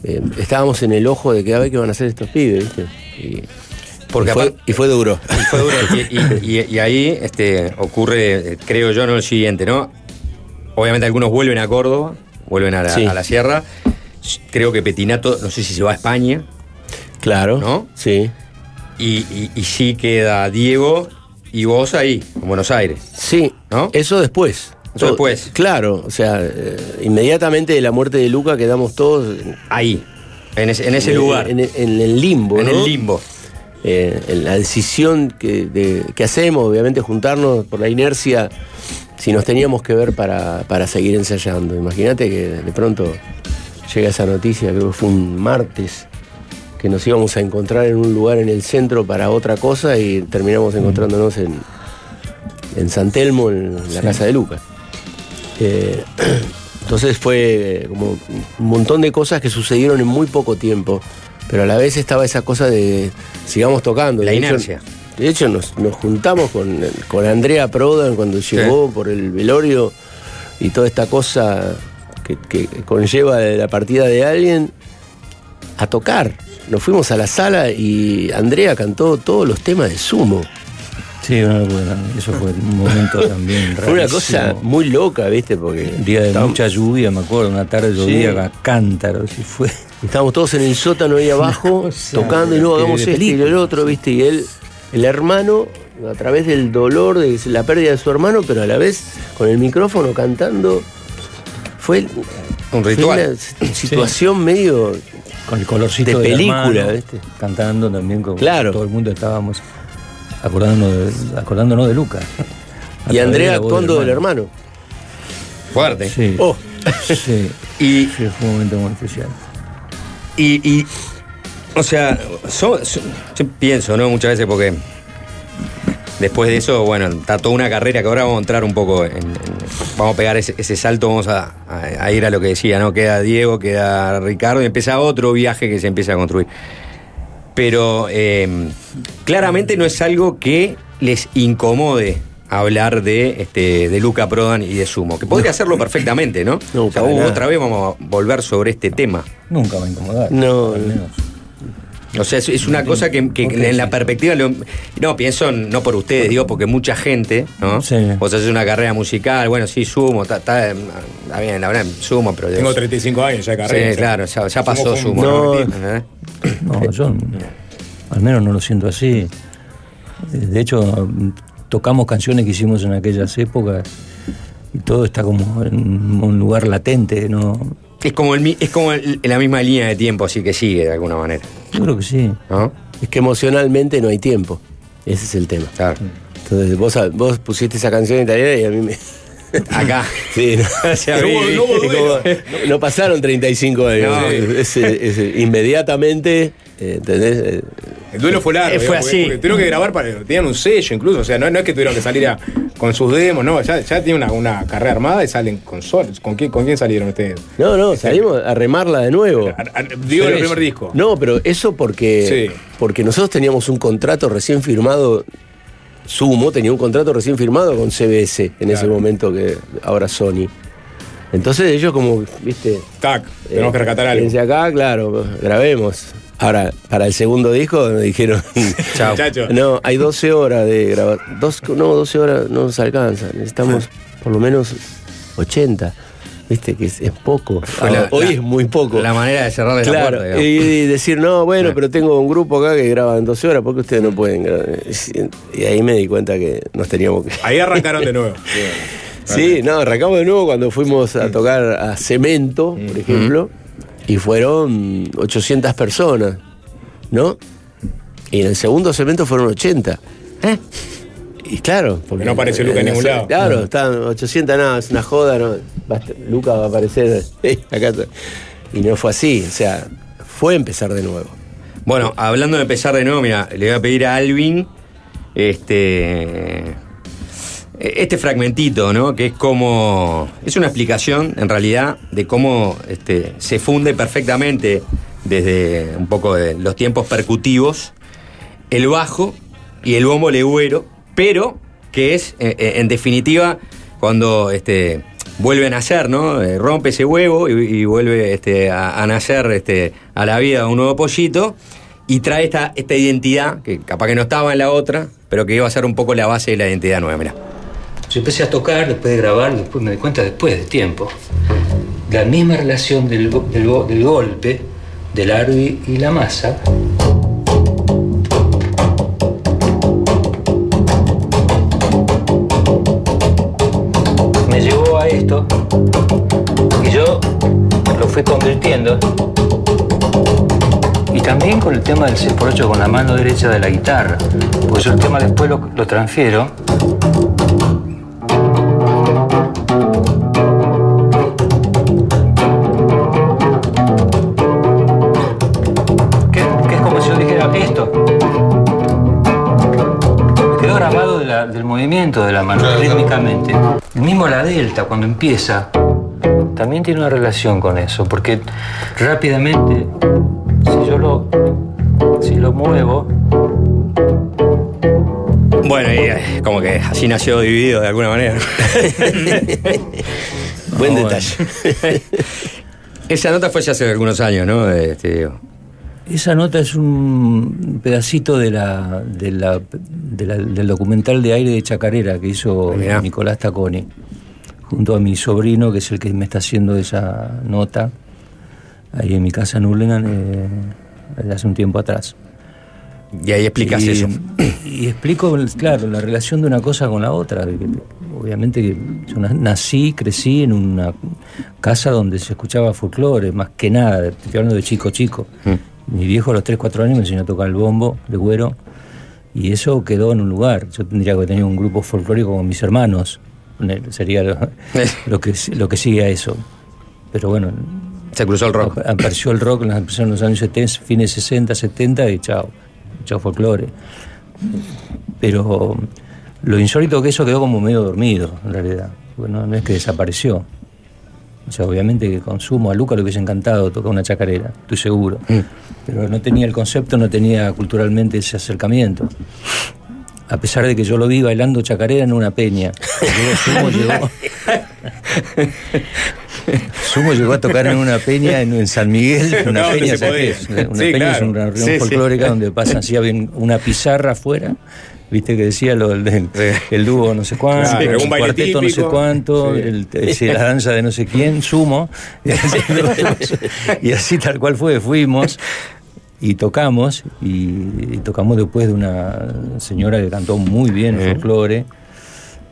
eh, estábamos en el ojo de que a ver qué van a hacer estos pibes, ¿viste? Y, Porque y fue, aparte- y fue duro. Y fue duro. Y, ahí este, ocurre, creo yo, no el siguiente, ¿no? Obviamente algunos vuelven a Córdoba, vuelven a la, Sí. a la sierra. Creo que Petinato, no sé si se va a España, Claro. ¿no? Sí. y, y- y sí queda Diego y vos ahí, en Buenos Aires. Sí, ¿no? Eso después. Eso después. Claro, o sea, eh, inmediatamente de la muerte de Luca quedamos todos. Ahí, en ese, en ese en- lugar. En, en el limbo. En ¿no? el limbo. Eh, en la decisión que, de- que hacemos, obviamente juntarnos por la inercia, si nos teníamos que ver para, para seguir ensayando. Imagínate que de pronto llega esa noticia, creo que fue un martes, que nos íbamos a encontrar en un lugar en el centro para otra cosa y terminamos encontrándonos en, en San Telmo, en la casa de Lucas. Eh, entonces fue como un montón de cosas que sucedieron en muy poco tiempo, pero a la vez estaba esa cosa de sigamos tocando. La De hecho- de hecho, nos, nos juntamos con, con Andrea Prodan cuando llegó por el velorio y toda esta cosa que, que conlleva la partida de alguien a tocar. Nos fuimos a la sala y Andrea cantó todos los temas de Sumo. Sí, una locura. Eso fue un momento también Fue una cosa muy loca, ¿viste? Porque Un día de estábamos- mucha lluvia, me acuerdo, una tarde llovía Sí. a cántaros y fue. Estábamos todos en el sótano ahí abajo, tocando y no de- hagamos esto y el otro, ¿viste? Y él, el hermano, a través del dolor de la pérdida de su hermano, pero a la vez con el micrófono cantando, fue Un fue ritual. una situación medio Con el colorcito de película, hermano, ¿viste? Cantando también con Claro. todo el mundo estábamos acordándonos de, acordándonos de Luca. A Y Andrea actuando del hermano. Fuerte. Sí. Oh. sí. Y, Sí, fue un momento muy especial. y, y, o sea, so- so- yo pienso, ¿no? Muchas veces porque después de eso, bueno, está toda una carrera que ahora vamos a entrar un poco en. en- vamos a pegar ese, ese salto, vamos a, a- a ir a lo que decía, ¿no? Queda Diego, queda Ricardo y empieza otro viaje que se empieza a construir. Pero eh, claramente no es algo que les incomode hablar de, este, de Luca Prodan y de Sumo, que podría hacerlo perfectamente, ¿no? No, O sea, otra vez vamos a volver sobre este tema. Nunca va a incomodar. No, al menos. O sea, es, es una cosa que, en la sí. perspectiva. lo- no, pienso en- no por ustedes, digo, porque mucha gente, ¿no? Sí. Vos haces una carrera musical, bueno, sí, sumo, está, está, está bien, la verdad, sumo, pero. Tengo 35 años ya de carrera. Sí, claro, ya, ya pasó Sumo ¿no? No. ¿Entendés? No, yo al menos no lo siento así. De hecho, tocamos canciones que hicimos en aquellas épocas y todo está como en un lugar latente, ¿no? Es como, el, es como el- la misma línea de tiempo, así que sigue de alguna manera. Yo creo que sí. ¿No? Es que emocionalmente no hay tiempo. Ese es el tema. Claro. Entonces vos, vos pusiste esa canción en italiana y a mí me. Acá. Sí, no, sea, no, pasaron 35 años. No. Es- es- es- inmediatamente, eh, ¿entendés? Eh, El duelo fue largo. Eh, fue digamos, así. porque- porque tuvieron que grabar, para, tenían un sello incluso. O sea, no, no es que tuvieron que salir a- con sus demos, no. Ya, ya tienen una, una carrera armada y salen con solos. ¿Con quién, ¿Con quién salieron ustedes? No, no, salimos a remarla de nuevo. A- a- Digo, el primer disco. No, pero eso porque, Sí. porque nosotros teníamos un contrato recién firmado. Sumo tenía un contrato recién firmado con CBS en ese momento que ahora Sony. Entonces ellos como, viste, Tac, tenemos Eh, que rescatar algo. Desde acá, claro, grabemos. Ahora, para el segundo disco me dijeron, Chao. No, hay 12 horas de grabar. Dos, no, 12 horas no nos alcanza. Necesitamos por lo menos 80. Viste que es, es poco. Fue Ahora, la- hoy la- es muy poco. La manera de cerrarle la Claro, puerta, digamos. y, y decir, no, bueno, pero tengo un grupo acá que graba en 12 horas, porque ustedes no pueden grabar? Y ahí me di cuenta que nos teníamos que. Ahí arrancaron de nuevo. Sí, no, arrancamos de nuevo cuando fuimos a tocar a Cemento, por ejemplo, y fueron 800 personas, ¿no? Y en el segundo Cemento fueron 80. ¿Eh? Y claro, porque no apareció Luca en ningún lado. Claro, estaban 800, nada, es una joda, no, Luca va a aparecer acá. está. Y no fue así, o sea, fue empezar de nuevo. Bueno, hablando de empezar de nuevo, mira, le voy a pedir a Alvin este este fragmentito, ¿no? Que es como es una explicación en realidad de cómo este, se funde perfectamente desde un poco de los tiempos percutivos el bajo y el bombo legüero, pero que es eh, eh, en definitiva cuando este vuelve a nacer, ¿no? Eh, rompe ese huevo y, vuelve este, a, nacer este, a la vida un nuevo pollito y trae esta, esta identidad que capaz que no estaba en la otra, pero que iba a ser un poco la base de la identidad nueva, mira. Yo empecé a tocar, después de grabar, después me di cuenta después de tiempo. La misma relación del, golpe, del arbi y la masa. Me llevó a esto y yo lo fui convirtiendo. Y también con el tema del 6x8 con la mano derecha de la guitarra, porque yo el tema después lo transfiero movimiento de la mano, rítmicamente. El mismo la delta, cuando empieza, también tiene una relación con eso, porque rápidamente, si yo lo, si lo muevo, Bueno, y eh, como que así nació dividido de alguna manera. Buen detalle. Esa nota fue ya hace algunos años, ¿no? Este, digo. Esa nota es un pedacito de la, de la- de la- del documental de aire de Chacarera que hizo Nicolás Taconi, junto a mi sobrino, que es el que me está haciendo esa nota, ahí en mi casa en Hurlingham, eh, hace un tiempo atrás. Y ahí explicas eso. Y explico, claro, la relación de una cosa con la otra. Obviamente que yo na- nací, crecí en una casa donde se escuchaba folclore, más que nada, estoy hablando de chico chico. Mi viejo a los 3, 4 años me enseñó a tocar el bombo de güero y eso quedó en un lugar. Yo tendría que tener un grupo folclórico con mis hermanos. Sería lo, lo que, lo que sigue a eso. Pero bueno. Se cruzó el rock. Apareció el rock en los, empezó en los años 70, fines 60, 70 y chao. Chao folclore. Pero lo insólito que eso quedó como medio dormido, en realidad. Bueno, no es que desapareció. O sea, obviamente que consumo a Luca le hubiese encantado tocar una chacarera, estoy seguro. Pero no tenía el concepto, no tenía culturalmente ese acercamiento. A pesar de que yo lo vi bailando chacarera en una peña. Luego Sumo llegó, Sumo llegó a tocar en una peña en, en San Miguel. Una No, peña, ¿sabes? Una Sí, peña es una reunión Sí, sí. folclórica donde pasan así, una pizarra afuera. Viste que decía lo del, el dúo no sé cuánto, Claro, el cuarteto no sé cuánto, Sí. el- sí, la danza de no sé quién, sumo. Y así, y así tal cual fue, fuimos y tocamos, y, y tocamos después de una señora que cantó muy bien el folclore.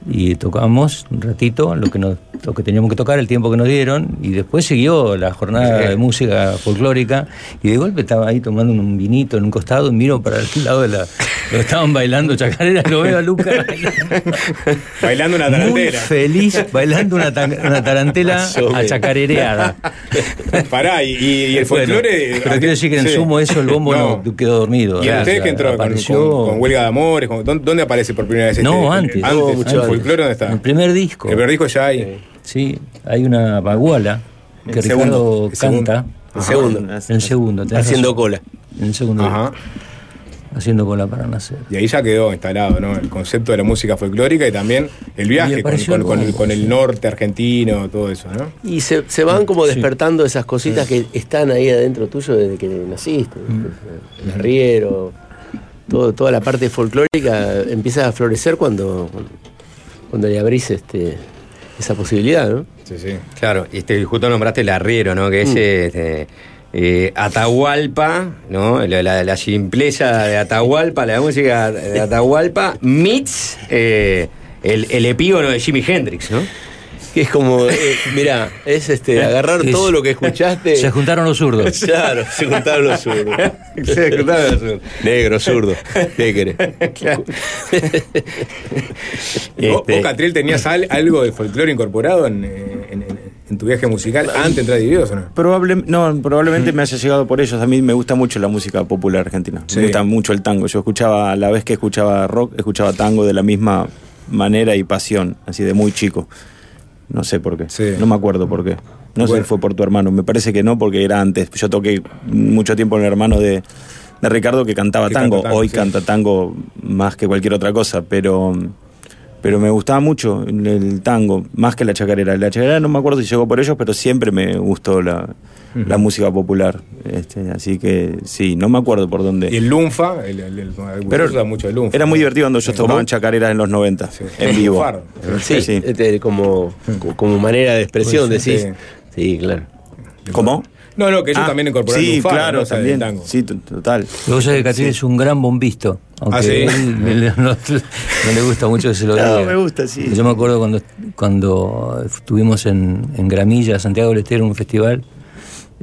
Y tocamos un ratito lo que, nos, lo que teníamos que tocar, el tiempo que nos dieron, y después siguió la jornada de música folclórica, y de golpe estaba ahí tomando un vinito en un costado, y miro para el lado de la... Lo estaban bailando chacarera, lo veo a Luca bailando una muy tarantela. feliz, bailando una, ta- una tarantela a chacarereada. Pará, y, el Bueno, folclore. pero quiero decir que en Sí. sumo eso el bombo no, quedó dormido. ¿Y O usted sea, que entró con, apareció- con- con Huelga de Amores? con- ¿dónde, aparece por primera vez este? No, antes. Antes, mucho ¿El antes. Folclore dónde está? El primer disco. El primer disco ya hay. Sí, hay una baguala que El Ricardo segundo, canta. El segundo. En el segundo. tenés Haciendo razón. cola. En el segundo. Ajá. Haciendo cola para nacer. Y ahí ya quedó instalado, ¿no? El concepto de la música folclórica y también el viaje con, apareció con- con el, algo, con el norte argentino, todo eso, ¿no? Y se, se van como Sí. despertando esas cositas que están ahí adentro tuyo desde que naciste. Mm. El arriero, todo, toda la parte folclórica empieza a florecer cuando, cuando le abrís este, esa posibilidad, ¿no? Sí, sí. Claro, y este, justo nombraste el arriero, ¿no? Que es Mm. este, eh, Atahualpa, ¿no? La, la- la simpleza de Atahualpa, la música de Atahualpa, meets eh, el, el epígono de Jimi Hendrix, ¿no? Que es como, eh, mira, es este, agarrar Es- todo lo que escuchaste. Se juntaron los zurdos. Claro, se juntaron los zurdos. Se juntaron los zurdos. Negro, zurdo. ¿Qué querés? ¿Vos, Este- vos, Catriel, tenías al- algo de folclore incorporado en, eh, en- en- en tu viaje musical antes de entrar a Divididos o no? Probable, no, probablemente me haya llegado por ellos. A mí me gusta mucho la música popular argentina. Sí. Me gusta mucho el tango. Yo escuchaba, a la vez que escuchaba rock, escuchaba tango de la misma manera y pasión, así de muy chico. No sé por qué. No me acuerdo por qué. No sé si fue por tu hermano. Me parece que no, porque era antes. Yo toqué mucho tiempo en el hermano de, de Ricardo que cantaba Que tango. canta tango, Hoy sí. canta tango más que cualquier otra cosa, pero. Pero me gustaba mucho el tango, más que la chacarera. La chacarera no me acuerdo si llegó por ellos, pero siempre me gustó la, la música popular. Este, así que sí, no me acuerdo por dónde. Y el Lunfa, el, el, el- Pero usa mucho el Lunfa. Era muy divertido cuando ellos tocaban chacareras en los 90, en vivo. Lunfardo. Sí, este, como, como manera de expresión, Pues, decís. sí. Sí, claro. ¿Cómo? No, no, que ellos Ah, también incorporaron Sí, un faro, claro, ¿no? O sea, también. tango. Sí, total. Luego ya que Catriel es un gran bombisto. Aunque ¿Ah, sí? él- él no, no le gusta mucho que se lo No, diga. me gusta, sí. Yo me acuerdo cuando, cuando estuvimos en, en Gramilla, Santiago del Estero, en un festival,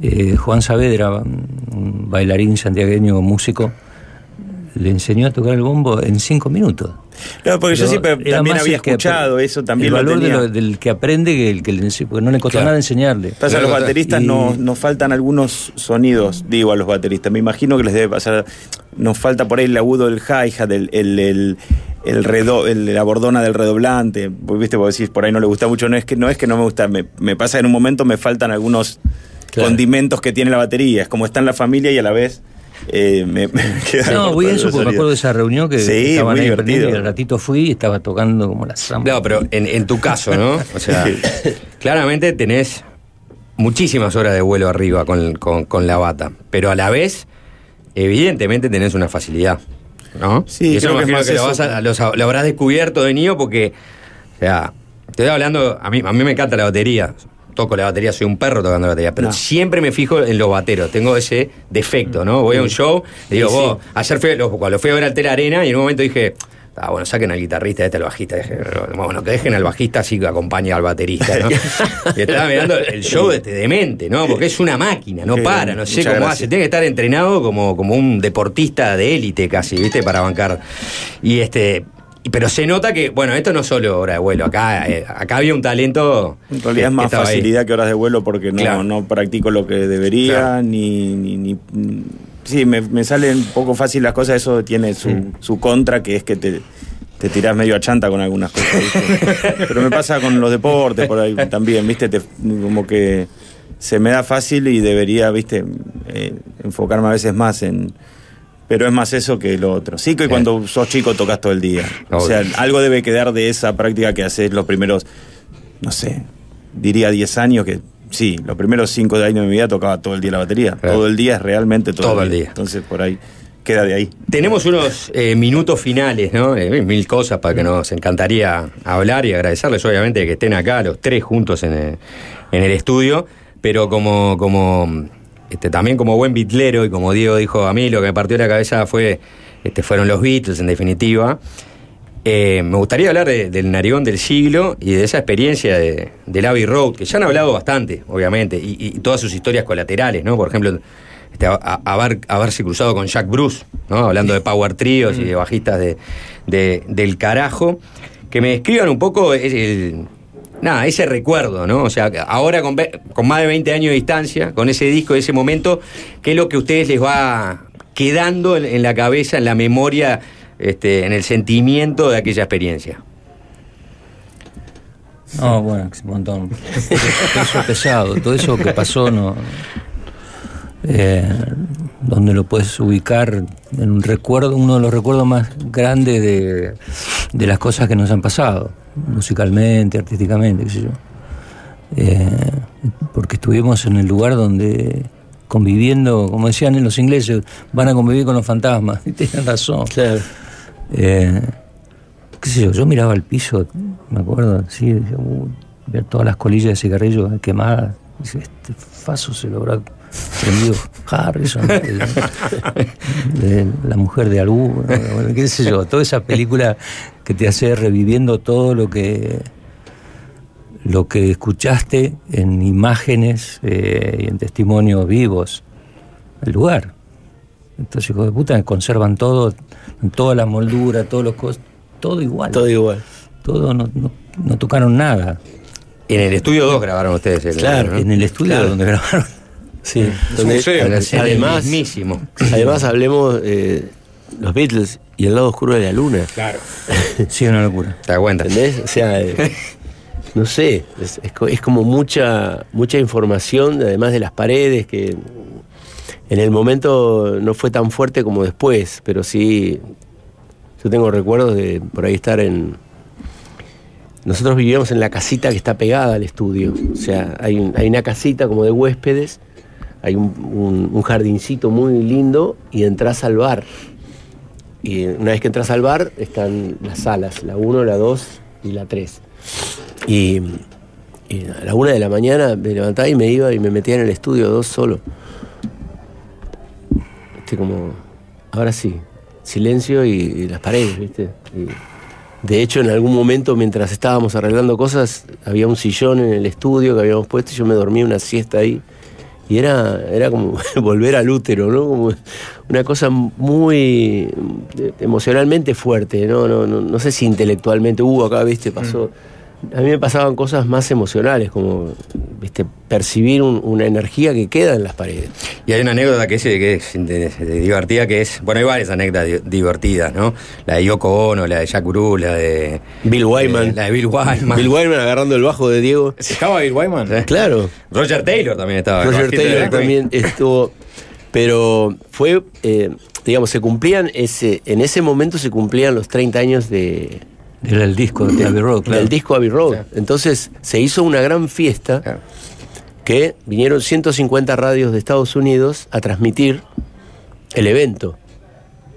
eh, Juan Saavedra, un bailarín santiagueño, músico, le enseñó a tocar el bombo en cinco minutos. No, porque yo siempre también había escuchado eso, también el lo valor de lo- del que aprende que el que le porque no le costó Claro. nada enseñarle. Pasa, a los bateristas Y- nos, nos faltan algunos sonidos, digo a los bateristas. Me imagino que les debe pasar. Nos falta por ahí el agudo del hi-hat, el, el, el, el redo- el- la bordona del redoblante. Viste, vos decís, por ahí no le gusta mucho. No es que no, es que no me gusta. Me, me pasa en un momento me faltan algunos condimentos que tiene la batería. Es como está en la familia y a la vez. eh, me, me queda No, voy a eso porque me acuerdo de esa reunión que Sí, estaban muy ahí divertido. y al ratito fui y estaba tocando como la samba. No, pero en, en tu caso, ¿no? O sea, claramente tenés muchísimas horas de vuelo arriba con, con- con la bata, pero a la vez, evidentemente tenés una facilidad, ¿no? Sí, Y eso creo me que es imagino más que, lo, eso. vas a- lo sab- lo habrás descubierto de niño porque, o sea, te estoy hablando, a mí, a mí me encanta la batería. Toco la batería, soy un perro tocando la batería, pero No. siempre me fijo en los bateros, tengo ese defecto, ¿no? Voy a un show, y digo, Sí, sí. vos, ayer fui, lo- cuando fui a ver al Tela Arena y en un momento dije, ah, bueno, saquen al guitarrista, este al bajista. Dije, bueno, que dejen al bajista así que acompañe al baterista, ¿no? y estaba mirando el show de este demente, ¿no? Porque es una máquina, no para, no sé muchas cómo gracias. hace. Tiene que estar entrenado como, como un deportista de élite casi, ¿viste? Para bancar. Y este. Pero se nota que, bueno, esto no es solo hora de vuelo, acá, eh, acá había un talento. En realidad es más ahí. facilidad que horas de vuelo porque no, Claro. no practico lo que debería, Claro. ni, ni, ni- Sí, me, me salen un poco fácil las cosas, eso tiene su, su contra, que es que te, te tirás medio a chanta con algunas cosas. ¿viste? Pero me pasa con los deportes por ahí también, ¿viste? Te- como que se me da fácil y debería, ¿viste? Eh, enfocarme a veces más en... Pero es más eso que lo otro. Sí que cuando sos chico tocas todo el día. O sea, algo debe quedar de esa práctica que haces los primeros no sé, diría 10 años que sí, los primeros 5 años de mi vida tocaba todo el día la batería. Todo el día es realmente todo, Todo el el día. día. Entonces por ahí queda de ahí. Tenemos unos eh, minutos finales, ¿no? Eh, mil cosas para que nos encantaría hablar y agradecerles, obviamente, que estén acá los tres juntos en el, en el estudio, pero como, como este, también como buen bitlero y como Diego dijo a mí, lo que me partió la cabeza fue este, fueron los Beatles, en definitiva. Eh, me gustaría hablar de- del narigón del siglo y de esa experiencia de, del Abbey Road, que ya han hablado bastante, obviamente, y, y todas sus historias colaterales, ¿no? Por ejemplo, este, a- a- haber, haberse cruzado con Jack Bruce, ¿no? Hablando de power tríos y de bajistas de, de- del carajo. Que me describan un poco el, el- nada, ese recuerdo, ¿no? O sea, ahora con, ve- con más de 20 años de distancia, con ese disco, ese momento, ¿qué es lo que a ustedes les va quedando en, en la cabeza, en la memoria, este, en el sentimiento de aquella experiencia? No, bueno, es un montón. Todo eso pesado, todo eso que pasó, no. Eh, donde lo puedes ubicar en un recuerdo, uno de los recuerdos más grandes de, de las cosas que nos han pasado, musicalmente, artísticamente, qué sé yo. Eh, porque estuvimos en el lugar donde conviviendo, como decían los ingleses, van a convivir con los fantasmas, y tienen razón. Eh, qué sé yo, yo miraba el piso, me acuerdo, sí, "Uh", ver todas las colillas de cigarrillos quemadas. Dice, este faso se lo habrá prendido Harrison, de, de la mujer de Alú, bueno, qué sé yo, toda esa película que te hace reviviendo todo lo que lo que escuchaste en imágenes eh, y en testimonios vivos, el lugar. Entonces, hijos de puta, conservan todo, toda la moldura, todos los cosas, todo igual. Todo igual. Todo, no, no, no tocaron nada. En el estudio 2 grabaron ustedes el Claro, ¿no? en el estudio Claro. donde grabaron. Sí, un museo. además, mismísimo. además hablemos eh, los Beatles y el lado oscuro de la luna. Claro. Sí, una locura. ¿Te das cuenta? ¿Entendés? O sea, eh, no sé, es, es co- es como mucha, mucha información, además de las paredes, que en el momento no fue tan fuerte como después, pero sí, yo tengo recuerdos de por ahí estar en... Nosotros vivíamos en la casita que está pegada al estudio, o sea, hay una casita como de huéspedes, hay un, jardincito muy lindo y entras al bar. Y una vez que entras al bar están las salas, la 1, la 2 y la 3. Y, a la una de la mañana me levantaba y me iba y me metía en el estudio dos solo. Viste, como, ahora sí, silencio y, las paredes, ¿viste? De hecho, en algún momento, mientras estábamos arreglando cosas, había un sillón en el estudio que habíamos puesto y yo me dormí una siesta ahí. Y era, era como volver al útero, ¿no? Como una cosa muy eh, emocionalmente fuerte, ¿no? No, no, no sé si intelectualmente hubo acá, ¿viste? Pasó. A mí me pasaban cosas más emocionales, como ¿viste? percibir un- una energía que queda en las paredes. Y hay una anécdota que es, que es de- de divertida, que es, bueno, hay varias anécdotas di- divertidas, ¿no? La de Yoko Ono, la de Jack Uru, la de... Bill Wyman. eh, la de Bill Wyman. Bill Wyman agarrando el bajo de Diego. ¿Estaba Bill Wyman? Claro. Roger Taylor también estaba. Roger Taylor también estuvo. Pero fue, eh, digamos, se cumplían, ese, en ese momento se cumplían los 30 años de, Era el disco de Abbey Road, claro. del disco Abbey Road. Entonces se hizo una gran fiesta que vinieron 150 radios de Estados Unidos a transmitir el evento.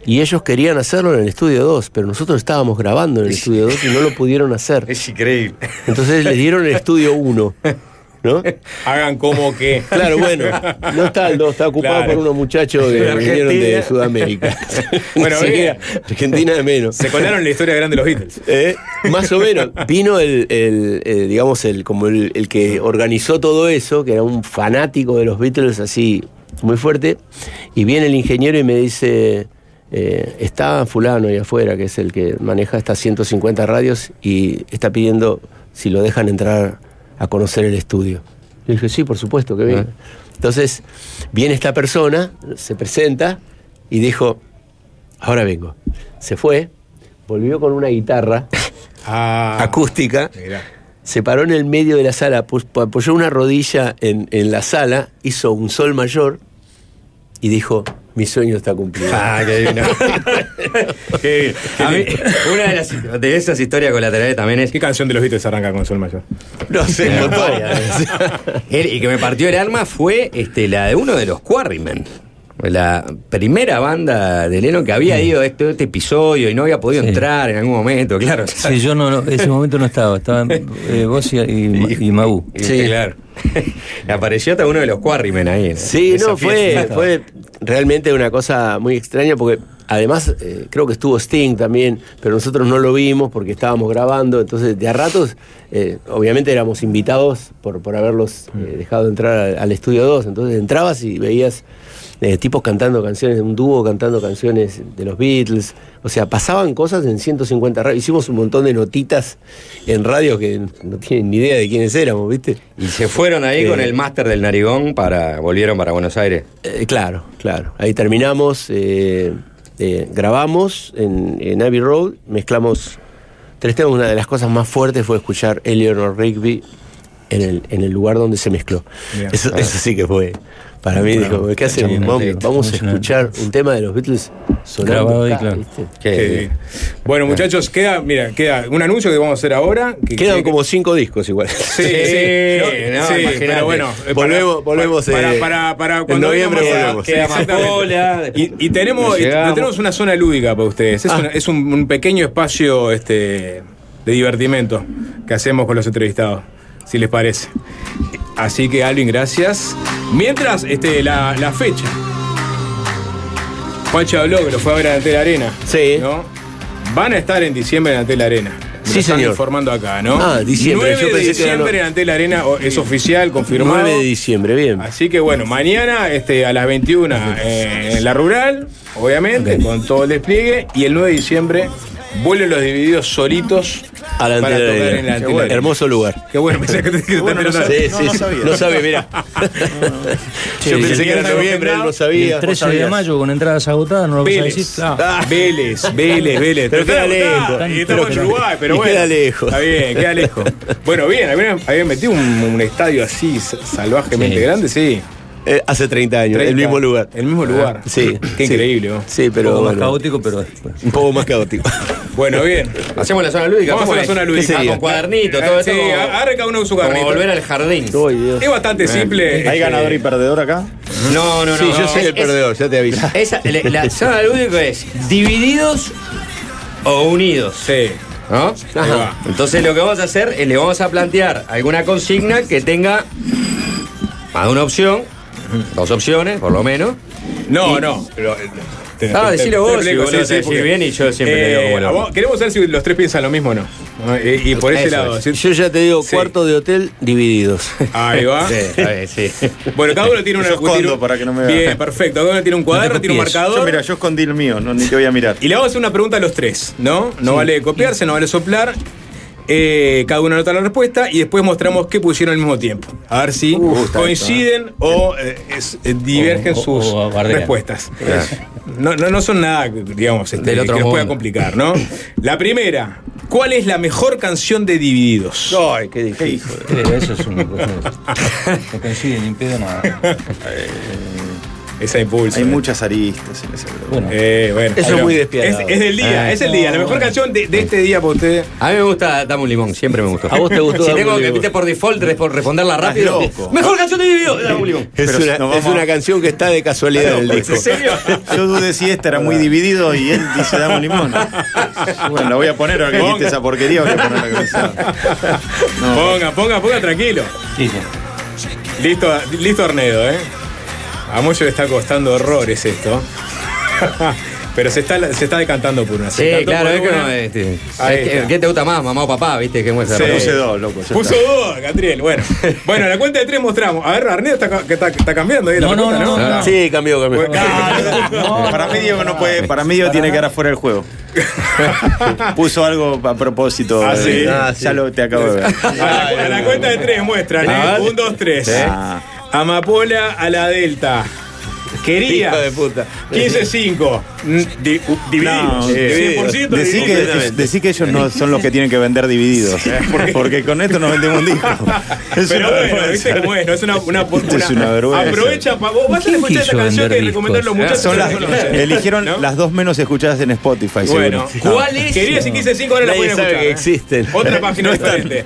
Y ellos querían hacerlo en el estudio 2, pero nosotros estábamos grabando en el estudio 2 y no lo pudieron hacer. Es increíble. Entonces les dieron el estudio 1. ¿No? Hagan como que. Claro, bueno, no está el 2, está ocupado Claro. por unos muchachos que De vinieron de. Sudamérica. Bueno. Argentina de menos. Se colaron la historia grande de los Beatles. Eh, Más o menos. Vino el, el, eh, digamos, el, como el, el que organizó todo eso, que era un fanático de los Beatles así muy fuerte, y viene el ingeniero y me dice, eh, está fulano ahí afuera, que es el que maneja estas 150 radios, y está pidiendo si lo dejan entrar a conocer el estudio. Le dije, sí, por supuesto, que bien. Entonces, viene esta persona, se presenta y dijo, ahora vengo. Se fue, volvió con una guitarra acústica, se paró en el medio de la sala, apoyó una rodilla en, en la sala, hizo un sol mayor y dijo, mi sueño está cumplido. Ah, qué divino. Qué bien. A mí, una de, las, de esas historias colaterales también es. ¿Qué canción de los Beatles arranca con Sol Mayor? No sé, varias. El- y que me partió el alma fue este, la de uno de los Quarrymen. La primera banda de Lennon que había ido a este, este episodio y no había podido Sí. entrar en algún momento, claro. Sí, yo no, no, ese momento no estaba, estaban eh, vos y, y. Sí, claro. Apareció hasta uno de los Quarrymen ahí. ¿no? Sí, Esa no, fue realmente una cosa muy extraña porque además eh, creo que estuvo Sting también, pero nosotros no lo vimos porque estábamos grabando, entonces de a ratos, eh, obviamente éramos invitados por, por haberlos eh, dejado entrar al, al estudio 2, entonces entrabas y veías eh, tipos cantando canciones, un dúo cantando canciones de los Beatles, o sea, pasaban cosas en 150 radios, hicimos un montón de notitas en radio que no tienen ni idea de quiénes éramos, ¿viste? Y se fueron ahí Eh, con el máster del Narigón para. volvieron para Buenos Aires. Eh, claro, claro. Ahí terminamos, eh, eh, grabamos en, en Abbey Road, mezclamos tres temas. Una de las cosas más fuertes fue escuchar Eleanor Rigby en el, en el lugar donde se mezcló. Bien. Eso, eso sí que fue. Para mí, Bueno, dijo, ¿qué hacemos? Vamos, vamos a escuchar un tema de los Beatles sonando Grabado ahí, acá, claro. ¿viste? Qué bien. Bueno, muchachos, queda, mira, queda un anuncio que vamos a hacer ahora. que- Quedan que- como cinco discos igual. Sí, sí, Sí, no, no, sí, imagínate. pero bueno. Volvemos- para- volvemos, Para, eh, para, para en cuando noviembre volvemos. Queda. Y, y tenemos, y tenemos una zona lúdica para ustedes. Es, Ah. una- es un, un pequeño espacio este, de divertimento que hacemos con los entrevistados, si les parece. Así que, Alvin, gracias. Mientras, este, la, la fecha. Juancho habló que lo fue a ver en Antel Arena. Sí. ¿no? Van a estar en diciembre en Antel Arena. Me Sí, lo están señor. informando acá, ¿no? Ah, diciembre, 9 yo de pensé que era diciembre no- en Antel Arena es oficial, confirmado. 9 de diciembre, bien. Así que bueno, mañana este, a las 21 eh, en la rural, obviamente, con todo el despliegue. Y el 9 de diciembre vuelven los divididos solitos A la para tocar en la. Arena. Hermoso lugar. Qué bueno, pensé que te, que bueno, no. Sí, sí, no sabía. No sabía, mira. Yo pensé que era noviembre, él no sabía. el 13 Vos de mayo con entradas agotadas, no lo vas a decir. Vélez. Ah. Vélez, Vélez. Pero queda lejos. Y estamos en Uruguay, pero bueno. queda lejos. Está bien, queda lejos. Bueno, bien, habían, metido un, estadio así salvajemente grande, sí. Eh, hace 30 años, 30. el mismo lugar. El mismo lugar. Sí. Qué sí. increíble, ¿no? Sí, Un pero. poco más caótico, pero después. Un poco más caótico. Bueno, bien. Hacemos la zona lúdica. Vamos a ¿cómo la zona ¿Qué lúdica. Con cuadernito, todo sí, eso. como- agarre cada uno con su Como cuadernito. volver al jardín. Uy, Dios. Es bastante simple. ¿Hay este, ganador y perdedor acá? No, no, no. Sí, yo no, soy es- el perdedor, ya te aviso. es- esa- la, la zona lúdica es divididos o unidos. Sí. ¿no? Ajá. Entonces lo que vamos a hacer es le vamos a plantear alguna consigna que tenga más de una opción, dos opciones por lo menos. No, Y- no. Pero, eh, te- Ah, te- decilo te vos, si a decir porque, bien y yo siempre le digo vos- Queremos saber si los tres piensan lo mismo o no. Y, y por ese Eso lado. es. ¿sí? Yo ya te digo, Sí. cuarto de hotel divididos. Ahí va. Sí, bien, sí. Bueno, cada uno tiene una Yo escondo un- para que no me vean. Bien, perfecto. Cada uno tiene un cuaderno, tiene un marcador. Yo, mira, yo escondí el mío, no, ni te voy a mirar. Y le vamos a hacer una pregunta a los tres, ¿no? No vale copiarse, no vale soplar. Eh, cada uno anota la respuesta y después mostramos qué pusieron al mismo tiempo. A ver si Uh, coinciden o eh, es- eh, divergen O- o- sus o respuestas. No, no, no son nada, digamos, este, que nos pueda complicar, ¿no? La primera, ¿cuál es la mejor canción de Divididos? Ay, qué difícil. Eso es una cosa. No coincide ni pedo nada. Esa impulso. Hay eh. muchas aristas en ese. Bueno, Eh, bueno, Eso es muy despiadado. Es, es del día, Ah, es el día. La mejor canción de, de este día para usted. A mí me gusta Dame un limón, siempre me gustó. ¿A vos te gustó Si tengo que por default respo- responderla rápido. loco. Mejor canción de video, Dame un limón. Es, una, es canción que está de casualidad en el disco. ¿En serio? Yo dudé si este era muy dividido y él dice dame un limón. Bueno, la voy a poner ahora que dijiste esa porquería, voy a poner la. No. Ponga, ponga, ponga tranquilo. sí, sí. Listo, listo Arnedo, ¿eh? A muchos le está costando horrores esto. Pero se está, se está decantando por una. Se Sí, claro, por es que no, este, Ahí es que-. ¿Qué te gusta más, mamá o papá? ¿Viste? Que muestra Sí. Puse dos, loco. Puso está. dos, Catriel. Bueno, bueno, a la cuenta de tres mostramos. A ver, Arnedo está, cambiando ahí la No, no, pregunta, no, ¿no? no. Sí, cambió, cambió. Para mí Diego no puede, para mí Diego tiene que quedar fuera del juego. Puso algo a propósito. Ah, sí. Ah, Ya lo te acabo de ver. A la, a la cuenta de tres muestran, A ¿eh? Un, dos, tres. Ah. Amapola a la Delta. Quería. Hijo de puta. 15-5. Mm, di- Divididos. No, Eh, 100% Decí divididos. que, decí que ellos no son los que tienen que vender divididos. Porque con esto no vendemos un disco. Es Pero una bueno, vergüenza. viste cómo es, no es una, una, Esto es una vergüenza. Aprovecha para vos vas a ¿Quién escuchar esta canción que recomendaron los discos? muchachos. Son las, no eligieron ¿No? las dos menos escuchadas en Spotify, Bueno, seguro. ¿Cuál es? Quería decir 15-5 ahora la pueden escuchar. que ¿eh? existen. Otra página diferente.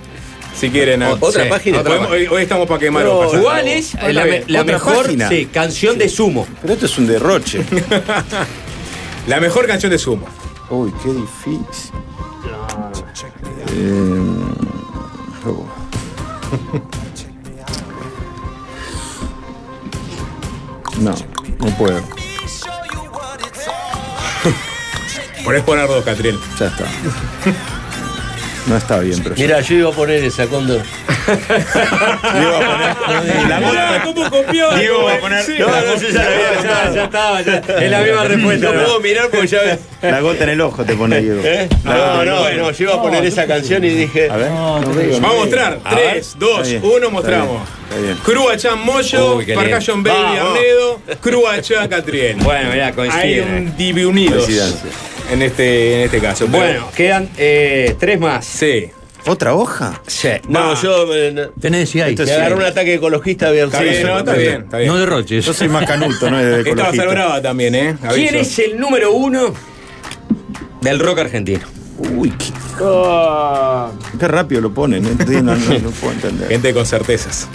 Si quieren. ¿no? Otra Sí, página. otra Podemos- hoy, hoy estamos para quemar hojas. ¿Cuál es la, me- mejor página. sí, canción de sumo? Pero esto es un derroche. La mejor canción de Sumo. Uy, qué difícil. Eh, oh. No, no puedo. Ponés poner dos, Catriel. Ya está. No está bien, pero Mira, yo iba a poner esa cóndor. La Ah, ¿Cómo copió? Diego va a poner-. No, no, ya, ya, ya estaba, ya. Es la misma respuesta. No puedo mirar porque ya ves. La gota en el ojo te pone Diego. ¿Eh? La No, no, ojo. no, yo iba a poner esa canción y dije. A ver. Vamos a mostrar. A ver. 3, 2, Está bien, 1, está mostramos. bien. Cruachan Moyo, Parcayón Baby. Arnedo, Cruachan Catriel. Bueno, mirá, Hay coincide. un diviunidos Coincidencia. En este, en este caso. Pero- Bueno, quedan eh, tres más. sí. ¿Otra hoja? Sí. No, yo me Tenés y hay. Agarré un ataque ecologista bien bien, no, está bien, está bien. No derroches. Yo soy más canuto, ¿no? Es de Estaba ecologista. salbrada también, ¿eh? Aviso. ¿Quién es el número uno del rock argentino? Uy, qué, qué rápido lo ponen. No, no, no, no puedo entender. Gente con certezas.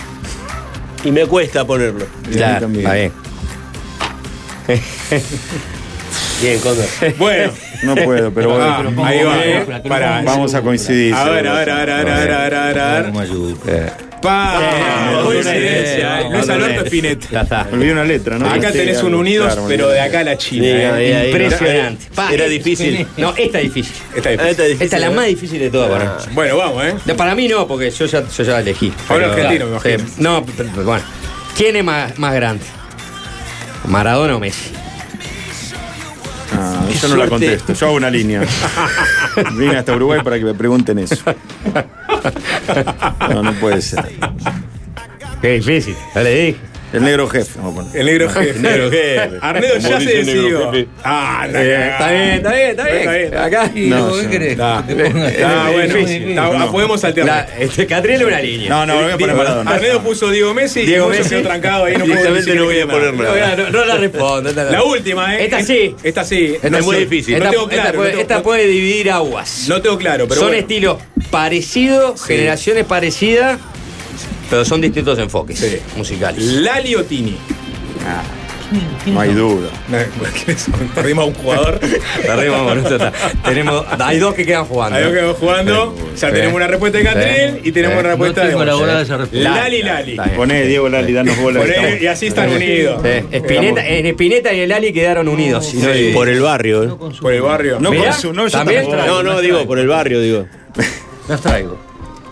Y me cuesta ponerlo. Y a mí también. está bien. Bien, Cóndor. Bueno. No puedo, pero bueno. Ah, ahí va, ¿eh? Vamos a coincidir. A ver, a ver, a ver, a ver, a ver, a ver, a ver. No. Pa, Eh, coincidencia. eh, Luis Alberto Spinetta. Ya está. Me olvidé una letra, ¿no? Acá tenés un Unidos, pero de acá a la China. Sí, ¿eh? ahí, ahí. Impresionante. Pa, Era es- difícil. No, esta es difícil. Esta es difícil, Esta es la ¿eh? más difícil de todas para mí. Bueno, vamos, ¿eh? Para mí no, porque yo ya, yo ya la elegí. Ahora argentino, me imagino. sí. No, bueno. ¿Quién es más, más grande? ¿Maradona o Messi? Ah, yo no la contesto, yo hago una línea. Vine hasta Uruguay para que me pregunten eso. No, no puede ser. Qué difícil. Ya le dije. El negro jefe. vamos a poner. El negro jefe. El negro jefe. Arnedo ya se decidió. Ah, la Eh, está bien, está bien, está bien. Está bien. Acá. No, ¿Qué querés? Bueno, está- No. podemos La, alternar. este, Catriel una línea. No, no, voy a poner Maradona. Arnedo puso Diego Messi Diego y Messi. quedó trancado ahí. No puedo Directamente no voy a poner nada. No, nada. no, no la respondo. La última, ¿eh? Esta sí. Esta sí. Esta es muy difícil. No tengo claro, esta puede dividir aguas. No tengo claro, pero son bueno. estilos parecidos, generaciones parecidas, pero son distintos enfoques Sí. musicales. Lali o Tini. No hay duda. Perdimos a un jugador. Perdimos. Tenemos, hay dos que quedan jugando. Ahí que vamos jugando. Ya Sí. tenemos una respuesta de Catril Sí. y tenemos Sí. una respuesta No de esa respuesta. Lali Lali. Poné, Diego Lali, danos bola. Y así están unidos. Sí, Espineta, en Espineta y el Ali quedaron unidos. no, Por el barrio, ¿eh? Por el barrio. No Mirá, no, yo. No, no, digo, por el barrio, digo. Las traigo.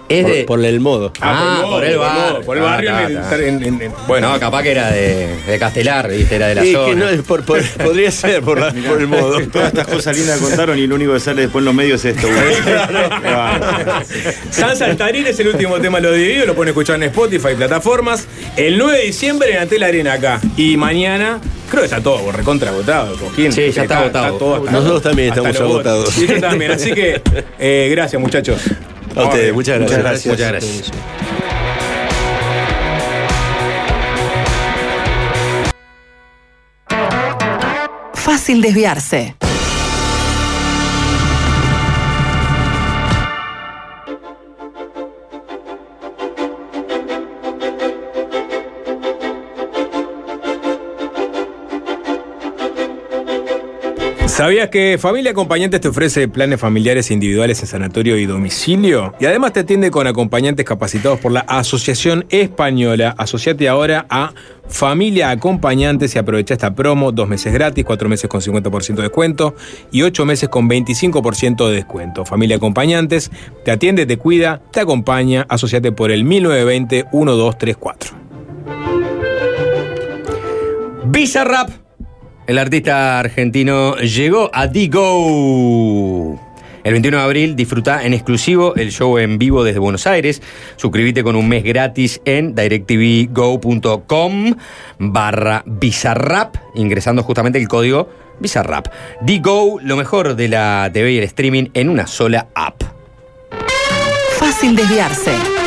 Es Por, de- por el modo. Ah, por el barrio. Por el Ah, barrio. está, en- está. en- en- en- Bueno, no, capaz que era de, de Castelar, ¿viste? Era de la Sí, zona. que no, por- por- podría ser por, la- por el modo. Todas estas cosas lindas contaron y lo único que sale después en los medios es esto. güey. San Saltarín es el último tema lo dividido, lo pueden escuchar en Spotify, plataformas. El 9 de diciembre en Antel Arena acá. Y mañana, creo que está todo recontra agotado, Coquín. Sí, ya está agotado. todo hasta- Nosotros también estamos agotados. Sí, yo también. Así que, eh, gracias, muchachos. A ustedes, muchas gracias. Muchas gracias. Muchas gracias. Fácil desviarse. ¿Sabías que Familia Acompañantes te ofrece planes familiares individuales en sanatorio y domicilio? Y además te atiende con acompañantes capacitados por la Asociación Española. Asociate ahora a Familia Acompañantes y aprovecha esta promo. Dos meses gratis, cuatro meses con 50% de descuento y ocho meses con 25% de descuento. Familia Acompañantes te atiende, te cuida, te acompaña. Asociate por el 1920-1234. Bizarrap. El artista argentino llegó a Digo. El 21 de abril disfruta en exclusivo el show en vivo desde Buenos Aires. Suscríbete con un mes gratis en directvgo.com barra Bizarrap, ingresando justamente el código Bizarrap. Digo, lo mejor de la TV y el streaming en una sola app. Fácil desviarse.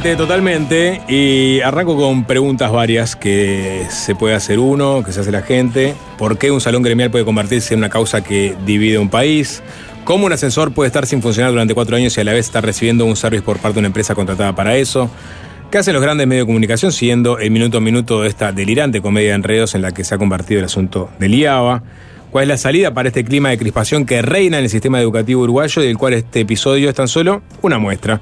Frente totalmente y arranco con preguntas varias que se puede hacer uno, que se hace la gente. ¿Por qué un salón gremial puede convertirse en una causa que divide un país? ¿Cómo un ascensor puede estar sin funcionar durante cuatro años y a la vez estar recibiendo un service por parte de una empresa contratada para eso? ¿Qué hacen los grandes medios de comunicación siguiendo el minuto a minuto de esta delirante comedia de enredos en la que se ha convertido el asunto del IABA? ¿Cuál es la salida para este clima de crispación que reina en el sistema educativo uruguayo y del cual este episodio es tan solo una muestra?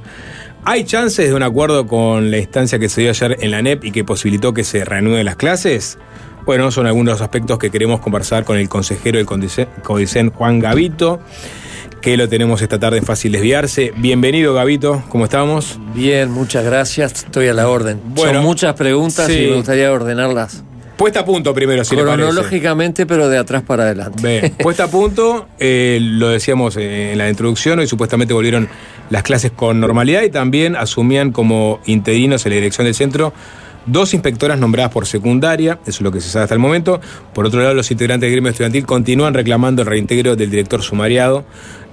¿Hay chances de un acuerdo con la instancia que se dio ayer en la NEP y que posibilitó que se reanuden las clases? Bueno, son algunos de los aspectos que queremos conversar con el consejero del Codicen, Juan Gavito, que lo tenemos esta tarde en Fácil Desviarse. Bienvenido, Gavito, ¿cómo estamos? Bien, muchas gracias, estoy a la orden. Bueno, Son muchas preguntas sí. y me gustaría ordenarlas Puesta a punto primero, si le parece. cronológicamente, pero de atrás para adelante. Bien, puesta a punto, eh, lo decíamos eh, en la introducción, hoy supuestamente volvieron las clases con normalidad y también asumían como interinos en la dirección del centro dos inspectoras nombradas por secundaria, eso es lo que se sabe hasta el momento. Por otro lado, los integrantes del gremio estudiantil continúan reclamando el reintegro del director sumariado,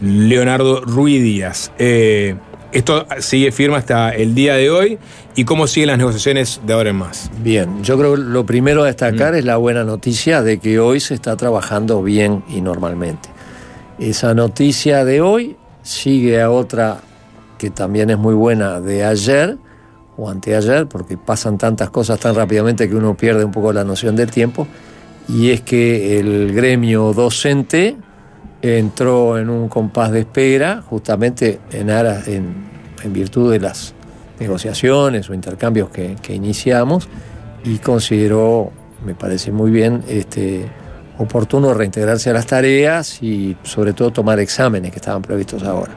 Leonardo Ruiz Díaz. Eh, esto sigue firme hasta el día de hoy y cómo siguen las negociaciones de ahora en más. Bien, yo creo que lo primero a destacar es la buena noticia de que hoy se está trabajando bien y normalmente. Esa noticia de hoy sigue a otra que también es muy buena de ayer o anteayer, porque pasan tantas cosas tan rápidamente que uno pierde un poco la noción del tiempo. y es que el gremio docente entró en un compás de espera, justamente en, aras, en, en virtud de las negociaciones o intercambios que, que iniciamos, y consideró, me parece muy bien, este, oportuno reintegrarse a las tareas y sobre todo tomar exámenes que estaban previstos ahora.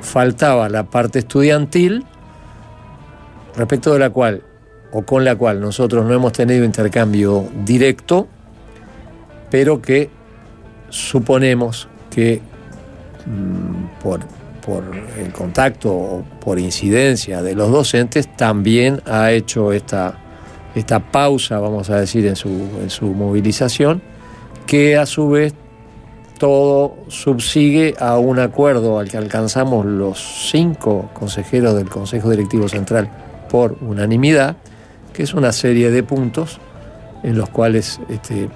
Faltaba la parte estudiantil, respecto de la cual o con la cual nosotros no hemos tenido intercambio directo, pero que suponemos que mm, por, por el contacto o por incidencia de los docentes también ha hecho esta, esta pausa, vamos a decir, en su, en su movilización, que a su vez todo subsigue a un acuerdo al que alcanzamos los cinco consejeros del Consejo Directivo Central por unanimidad, que es una serie de puntos en los cuales este,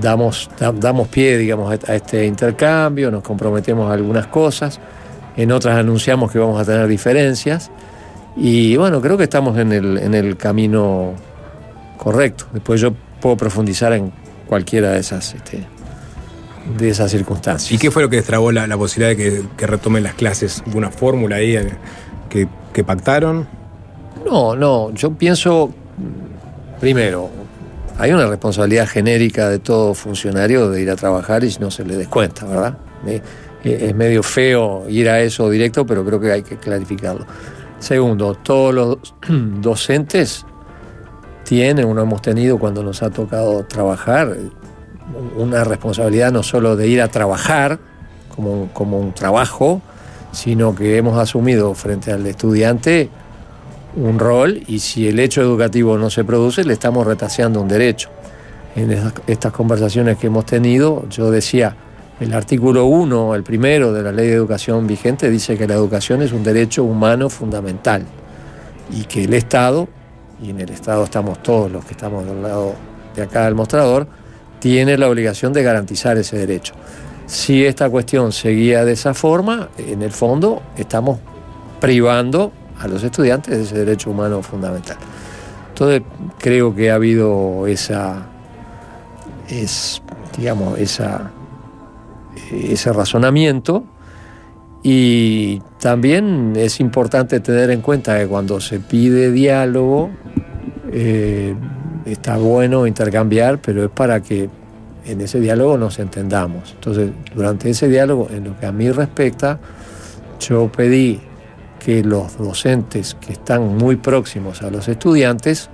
damos, da- damos pie, digamos, a este intercambio, nos comprometemos a algunas cosas, en otras anunciamos que vamos a tener diferencias, y bueno, creo que estamos en el, en el camino correcto. Después yo puedo profundizar en cualquiera de esas, este, de esas circunstancias. ¿Y qué fue lo que destrabó la, la posibilidad de que, que retomen las clases? ¿Hubo una fórmula ahí eh, que, que pactaron? No, no, yo pienso, primero, hay una responsabilidad genérica de todo funcionario de ir a trabajar y si no se le descuenta, ¿verdad? Eh, Es medio feo ir a eso directo, pero creo que hay que clarificarlo. Segundo, todos los docentes tienen, o hemos tenido cuando nos ha tocado trabajar, una responsabilidad no solo de ir a trabajar como, como un trabajo, sino que hemos asumido frente al estudiante un rol y si el hecho educativo no se produce, le estamos retaseando un derecho. En estas conversaciones que hemos tenido, yo decía, el artículo 1, el primero de la ley de educación vigente, dice que la educación es un derecho humano fundamental y que el Estado, y en el Estado estamos todos los que estamos del lado de acá del mostrador, tiene la obligación de garantizar ese derecho. Si esta cuestión seguía de esa forma, en el fondo estamos privando a los estudiantes de ese derecho humano fundamental. Entonces creo que ha habido esa, es, digamos, esa, ese razonamiento y también es importante tener en cuenta que cuando se pide diálogo eh, está bueno intercambiar, pero es para que en ese diálogo nos entendamos. Entonces, durante ese diálogo, en lo que a mí respecta, yo pedí que los docentes que están muy próximos a los estudiantes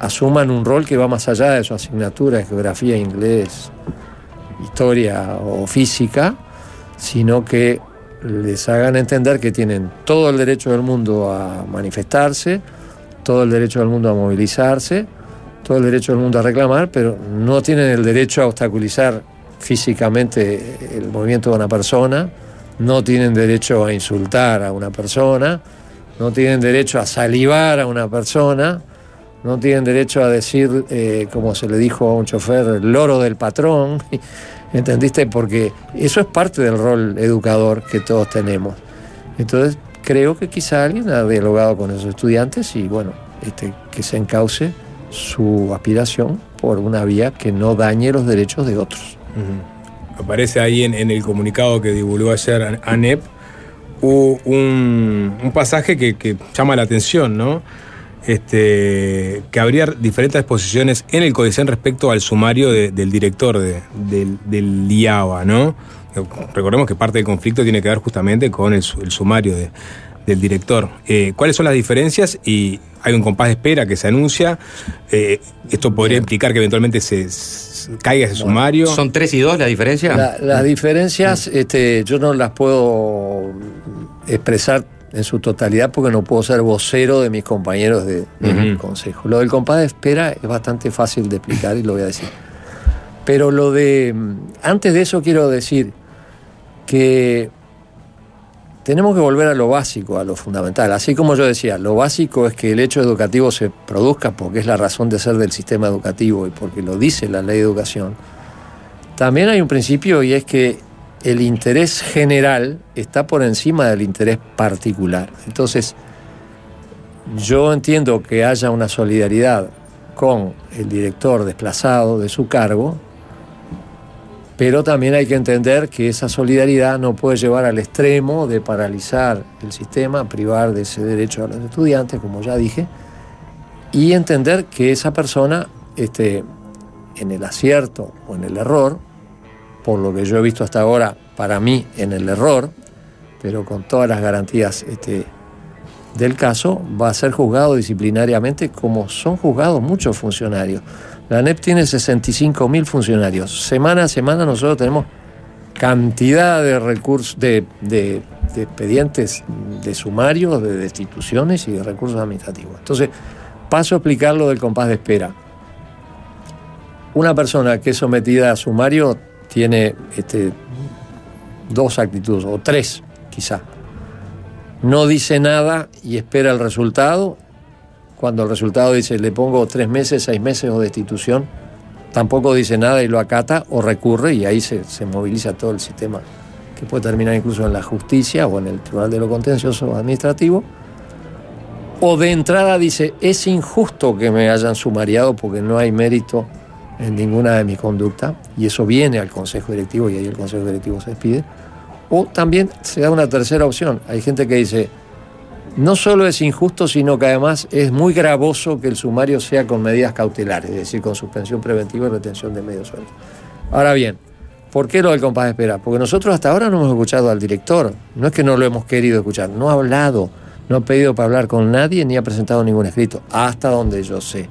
asuman un rol que va más allá de su asignatura geografía, inglés, historia o física, sino que les hagan entender que tienen todo el derecho del mundo a manifestarse, todo el derecho del mundo a movilizarse, todo el derecho del mundo a reclamar, pero no tienen el derecho a obstaculizar físicamente el movimiento de una persona, no tienen derecho a insultar a una persona, no tienen derecho a salivar a una persona, no tienen derecho a decir, eh, como se le dijo a un chofer, el loro del patrón, ¿entendiste? Porque eso es parte del rol educador que todos tenemos. Entonces, creo que quizá alguien ha dialogado con esos estudiantes y, bueno, este, que se encauce su aspiración por una vía que no dañe los derechos de otros. Aparece ahí en, el comunicado que divulgó ayer An- ANEP un, un pasaje que, llama la atención, ¿no? Este, que habría diferentes posiciones en el CODICEN respecto al sumario de- del director de- del, del IABA, ¿no? Recordemos que parte del conflicto tiene que ver justamente con el, el sumario de- del director. Eh, ¿Cuáles son las diferencias? Y hay un compás de espera que se anuncia. Eh, esto podría implicar que eventualmente se, se caiga ese sumario. ¿Son tres y dos la diferencia? La- las diferencias este, yo no las puedo expresar en su totalidad porque no puedo ser vocero de mis compañeros de, consejo. Lo del compás de espera es bastante fácil de explicar y lo voy a decir. Pero lo de. Antes de eso quiero decir que tenemos que volver a lo básico, a lo fundamental. Así como yo decía, lo básico es que el hecho educativo se produzca porque es la razón de ser del sistema educativo y porque lo dice la ley de educación. También hay un principio y es que el interés general está por encima del interés particular. Entonces, yo entiendo que haya una solidaridad con el director desplazado de su cargo, pero también hay que entender que esa solidaridad no puede llevar al extremo de paralizar el sistema, privar de ese derecho a los estudiantes, como ya dije, y entender que esa persona esté en el acierto o en el error, por lo que yo he visto hasta ahora, para mí en el error, pero con todas las garantías este, del caso, va a ser juzgado disciplinariamente como son juzgados muchos funcionarios. La ANEP tiene 65 mil funcionarios. Semana a semana nosotros tenemos cantidad de recursos, de, de- expedientes de sumarios, de destituciones y de recursos administrativos. Entonces, paso a explicar lo del compás de espera. Una persona que es sometida a sumario tiene este, dos actitudes, o tres quizá. No dice nada y espera el resultado. Cuando el resultado dice le pongo tres meses, seis meses o destitución, tampoco dice nada y lo acata o recurre y ahí se, se moviliza todo el sistema que puede terminar incluso en la justicia o en el Tribunal de lo Contencioso Administrativo. O de entrada dice, es injusto que me hayan sumariado porque no hay mérito en ninguna de mis conductas y eso viene al Consejo Directivo y ahí el Consejo Directivo se despide. O también se da una tercera opción. Hay gente que dice, no solo es injusto, sino que además es muy gravoso que el sumario sea con medidas cautelares, es decir, con suspensión preventiva y retención de medio sueldo. Ahora bien, ¿por qué lo del compás de espera? Porque nosotros hasta ahora no hemos escuchado al director, no es que no lo hemos querido escuchar, no ha hablado, no ha pedido para hablar con nadie ni ha presentado ningún escrito, hasta donde yo sé.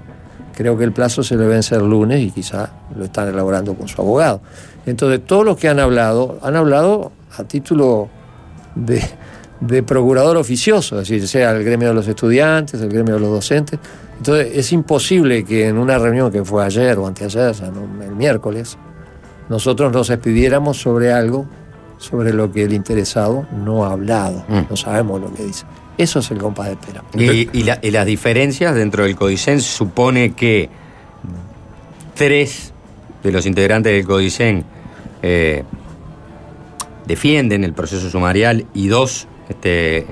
Creo que el plazo se le vence el lunes y quizá lo están elaborando con su abogado. Entonces, todos los que han hablado, han hablado a título de, de procurador oficioso, es decir, sea el gremio de los estudiantes, el gremio de los docentes. Entonces, es imposible que en una reunión que fue ayer o anteayer, o sea, no, el miércoles, nosotros nos expidiéramos sobre algo sobre lo que el interesado no ha hablado. No sabemos lo que dice. Eso es el compás de espera. Y, y la- y las diferencias dentro del Codicen supone que tres de los integrantes del Codicen eh, defienden el proceso sumarial y dos este,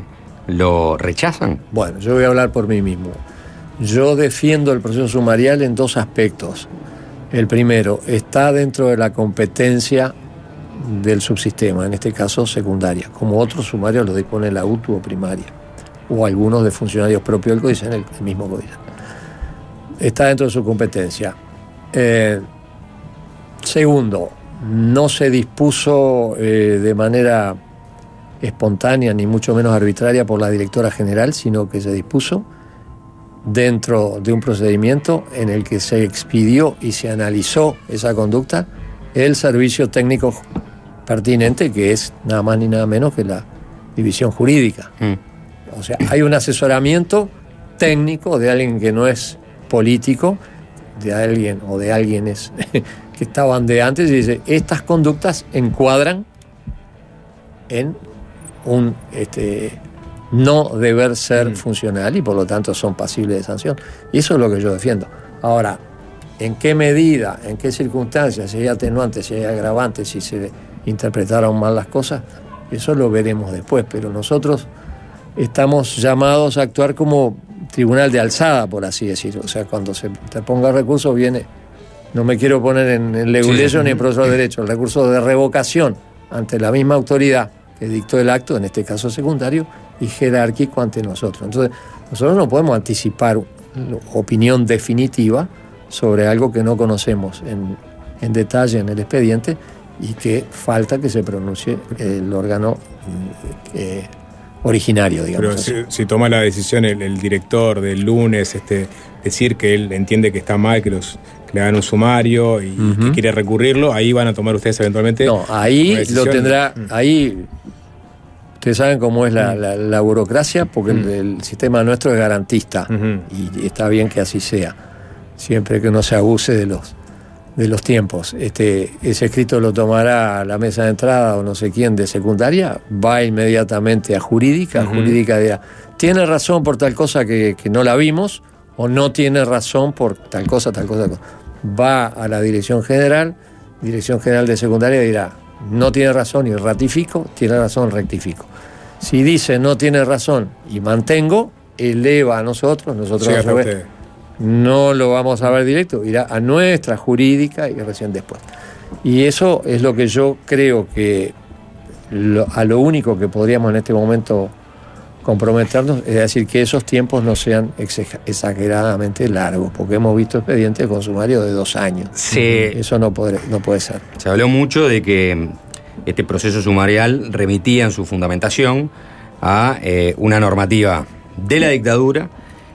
lo rechazan. Bueno, yo voy a hablar por mí mismo. Yo defiendo el proceso sumarial en dos aspectos. El primero, está dentro de la competencia del subsistema, en este caso secundaria, como otros sumarios lo dispone la UTU o primaria, o algunos de funcionarios propios del CODICEN, el, el mismo CODICEN. Está dentro de su competencia. Eh, segundo, no se dispuso eh, de manera espontánea ni mucho menos arbitraria por la directora general, sino que se dispuso dentro de un procedimiento en el que se expidió y se analizó esa conducta el servicio técnico pertinente, que es nada más ni nada menos que la división jurídica. O sea, hay un asesoramiento técnico de alguien que no es político, de alguien o de alguien es, que estaban de antes y dice, estas conductas encuadran en un este, no deber ser funcional y por lo tanto son pasibles de sanción. Y eso es lo que yo defiendo. Ahora, ¿en qué medida, en qué circunstancias, si hay atenuantes, si hay agravantes, si se interpretaron mal las cosas, eso lo veremos después, pero nosotros estamos llamados a actuar como tribunal de alzada, por así decirlo. O sea, cuando se te ponga recurso viene, no me quiero poner en el leguleyo Sí. ni en profesor de derecho, el recurso de revocación ante la misma autoridad dictó el acto, en este caso secundario, y jerárquico ante nosotros. Entonces, nosotros no podemos anticipar opinión definitiva sobre algo que no conocemos en, en detalle en el expediente y que falta que se pronuncie el órgano eh, originario, digamos. Pero si, si toma la decisión el, el director del lunes, este, decir que él entiende que está mal, que, los, le hagan un sumario y que quiere recurrirlo, ahí van a tomar ustedes eventualmente. No, ahí lo tendrá, ahí ustedes saben cómo es la, la- la burocracia, porque el, el sistema nuestro es garantista y está bien que así sea, siempre que no se abuse de los de los tiempos. Este, ese escrito lo tomará la mesa de entrada o no sé quién de secundaria, va inmediatamente a jurídica, jurídica dirá, tiene razón por tal cosa que, que no la vimos, o no tiene razón por tal cosa, tal cosa, tal cosa. Va a la dirección general, dirección general de secundaria dirá, no tiene razón y ratifico, tiene razón, rectifico. Si dice no tiene razón y mantengo, eleva a nosotros, nosotros no lo vamos a ver directo, irá a nuestra jurídica y recién después. Y eso es lo que yo creo que lo- a lo único que podríamos en este momento comprometernos es decir que esos tiempos no sean exageradamente largos, porque hemos visto expedientes con sumario de dos años. Sí. Eso no puede, no puede ser. Se habló mucho de que mm, este proceso sumarial remitía en su fundamentación a eh, una normativa de la dictadura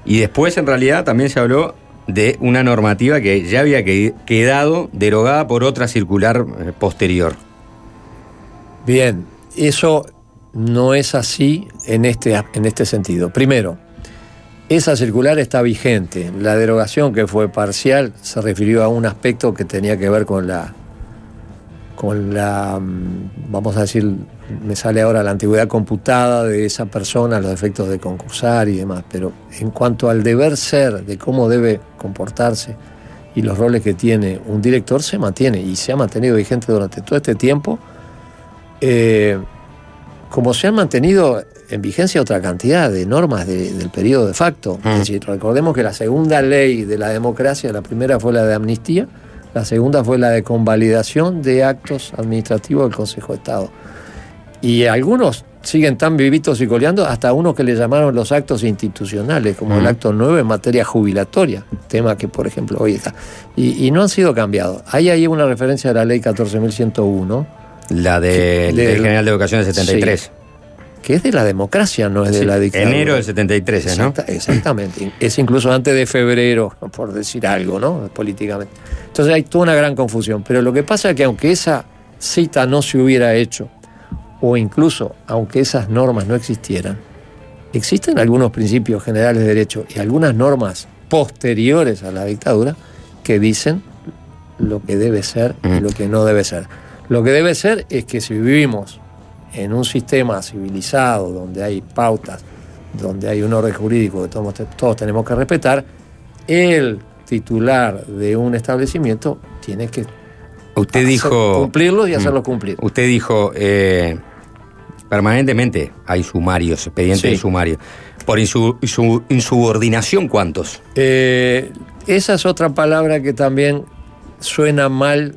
y después en realidad también se habló de una normativa que ya había que- quedado derogada por otra circular eh, posterior. Bien, eso no es así en este, en este sentido. Primero, esa circular está vigente. La derogación que fue parcial se refirió a un aspecto que tenía que ver con la, con la, mm, vamos a decir, me sale ahora la antigüedad computada de esa persona, los efectos de concursar y demás. Pero en cuanto al deber ser, de cómo debe comportarse y los roles que tiene un director, se mantiene y se ha mantenido vigente durante todo este tiempo. Eh, como se han mantenido en vigencia otra cantidad de normas de- del periodo de facto. Es decir, recordemos que la segunda ley de la democracia, la primera fue la de amnistía, la segunda fue la de convalidación de actos administrativos del Consejo de Estado. Y algunos siguen tan vivitos y coleando, hasta uno que le llamaron los actos institucionales, como el acto 9 en materia jubilatoria, tema que, por ejemplo, hoy está. Y, y no han sido cambiados. Ahí hay una referencia a la ley 14.101. La de, del del- General de Educación del 73. Sí. que es de la democracia, no es de la dictadura. enero del 73, ¿no? Exacta- exactamente. Es incluso antes de febrero, por decir algo, ¿no? Políticamente. Entonces hay toda una gran confusión. Pero lo que pasa es que aunque esa cita no se hubiera hecho, o incluso aunque esas normas no existieran, existen algunos principios generales de derecho y algunas normas posteriores a la dictadura que dicen lo que debe ser y lo que no debe ser. Lo que debe ser es que si vivimos en un sistema civilizado donde hay pautas, donde hay un orden jurídico que todos, todos tenemos que respetar, el titular de un establecimiento tiene que Usted hacer- dijo. cumplirlos y Mm. hacerlos cumplir. Usted dijo. eh, permanentemente hay sumarios, expedientes Sí. de sumario. Por insu- insu- insubordinación, ¿cuántos? Eh, esa es otra palabra que también suena mal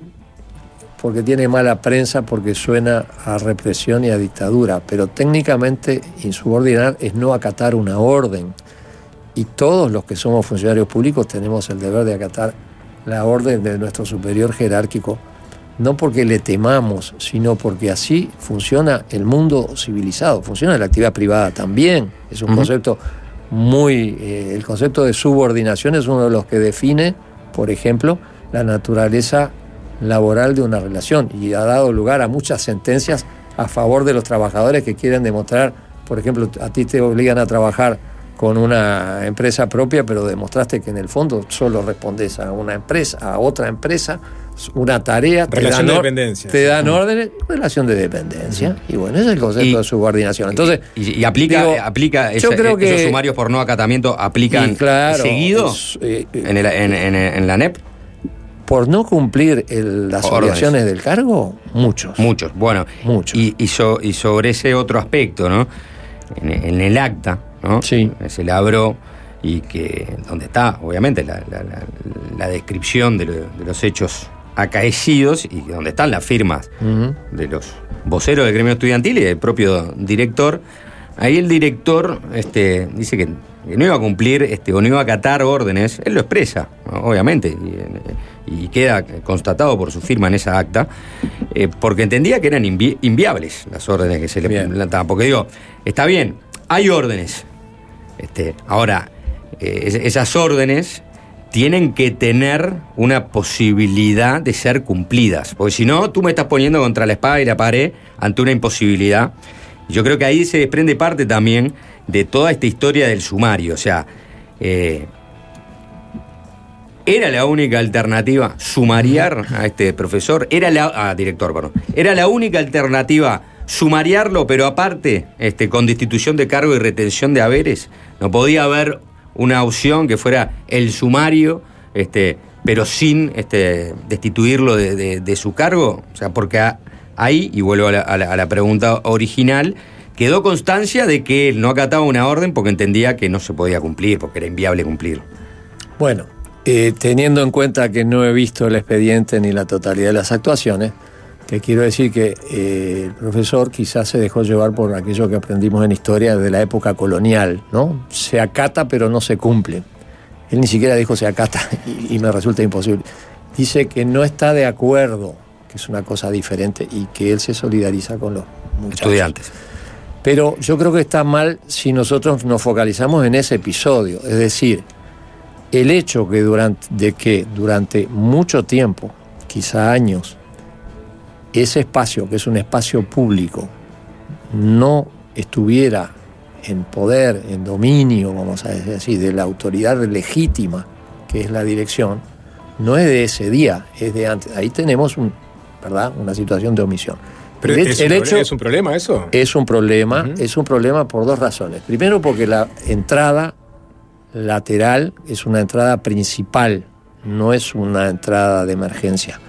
porque tiene mala prensa, porque suena a represión y a dictadura, pero técnicamente insubordinar es no acatar una orden. Y todos los que somos funcionarios públicos tenemos el deber de acatar la orden de nuestro superior jerárquico, no porque le temamos, sino porque así funciona el mundo civilizado, funciona la actividad privada también. Es un concepto muy... eh, el concepto de subordinación es uno de los que define, por ejemplo, la naturaleza laboral de una relación y ha dado lugar a muchas sentencias a favor de los trabajadores que quieren demostrar, por ejemplo, a ti te obligan a trabajar con una empresa propia, pero demostraste que en el fondo solo respondes a una empresa, a otra empresa, una tarea, te Relación dan, de dependencia, te dan órdenes, relación de dependencia. Y bueno, ese es el concepto de subordinación. Entonces, Y, y aplica, digo, aplica yo esa- creo que- esos sumarios por no acatamiento aplican claro, seguido es, eh, en, el- en- en- en la NEP. Por no cumplir el- las obligaciones del cargo, muchos. Muchos, bueno. Y, y, so- y sobre ese otro aspecto, ¿no? En, en el acta, ¿no? Sí. Se labró y que donde está, obviamente, la, la- la- la descripción de, lo- de los hechos acaecidos y donde están las firmas de los voceros del gremio estudiantil y del propio director. Ahí el director este, dice que, que no iba a cumplir este, o no iba a acatar órdenes. Él lo expresa, ¿no? obviamente, y, y queda constatado por su firma en esa acta, eh, porque entendía que eran invi- inviables las órdenes que se le plantaban. Porque digo, está bien, hay órdenes. Este, ahora, eh, es- esas órdenes tienen que tener una posibilidad de ser cumplidas. Porque si no, tú me estás poniendo contra la espada y la pared ante una imposibilidad. Yo creo que ahí se desprende parte también de toda esta historia del sumario. O sea, eh, ¿era la única alternativa sumariar a este profesor? Era la. Ah, director, perdón. ¿Era la única alternativa sumariarlo, pero aparte, este, con destitución de cargo y retención de haberes? ¿No podía haber una opción que fuera el sumario, este, pero sin este, destituirlo de, su cargo? O sea, porque ahí, y vuelvo a la, pregunta original, quedó constancia de que él no acataba una orden porque entendía que no se podía cumplir, porque era inviable cumplir. Bueno, eh, teniendo en cuenta que no he visto el expediente ni la totalidad de las actuaciones, te quiero decir que eh, el profesor quizás se dejó llevar por aquello que aprendimos en historia de la época colonial, ¿no? Se acata pero no se cumple. Él ni siquiera dijo se acata y, y me resulta imposible. Dice que no está de acuerdo, que es una cosa diferente y que él se solidariza con los muchachos. Estudiantes. Pero yo creo que está mal si nosotros nos focalizamos en ese episodio. Es decir, el hecho que durante, de que durante mucho tiempo, quizá años, ese espacio, que es un espacio público, no estuviera en poder, en dominio, vamos a decir así, de la autoridad legítima, que es la dirección, no es de ese día, es de antes. Ahí tenemos un, ¿verdad? una situación de omisión. Pero El es, un hecho- es un problema eso. es un problema, es un problema por dos razones. Primero porque la entrada lateral es una entrada principal, no es una entrada de emergencia.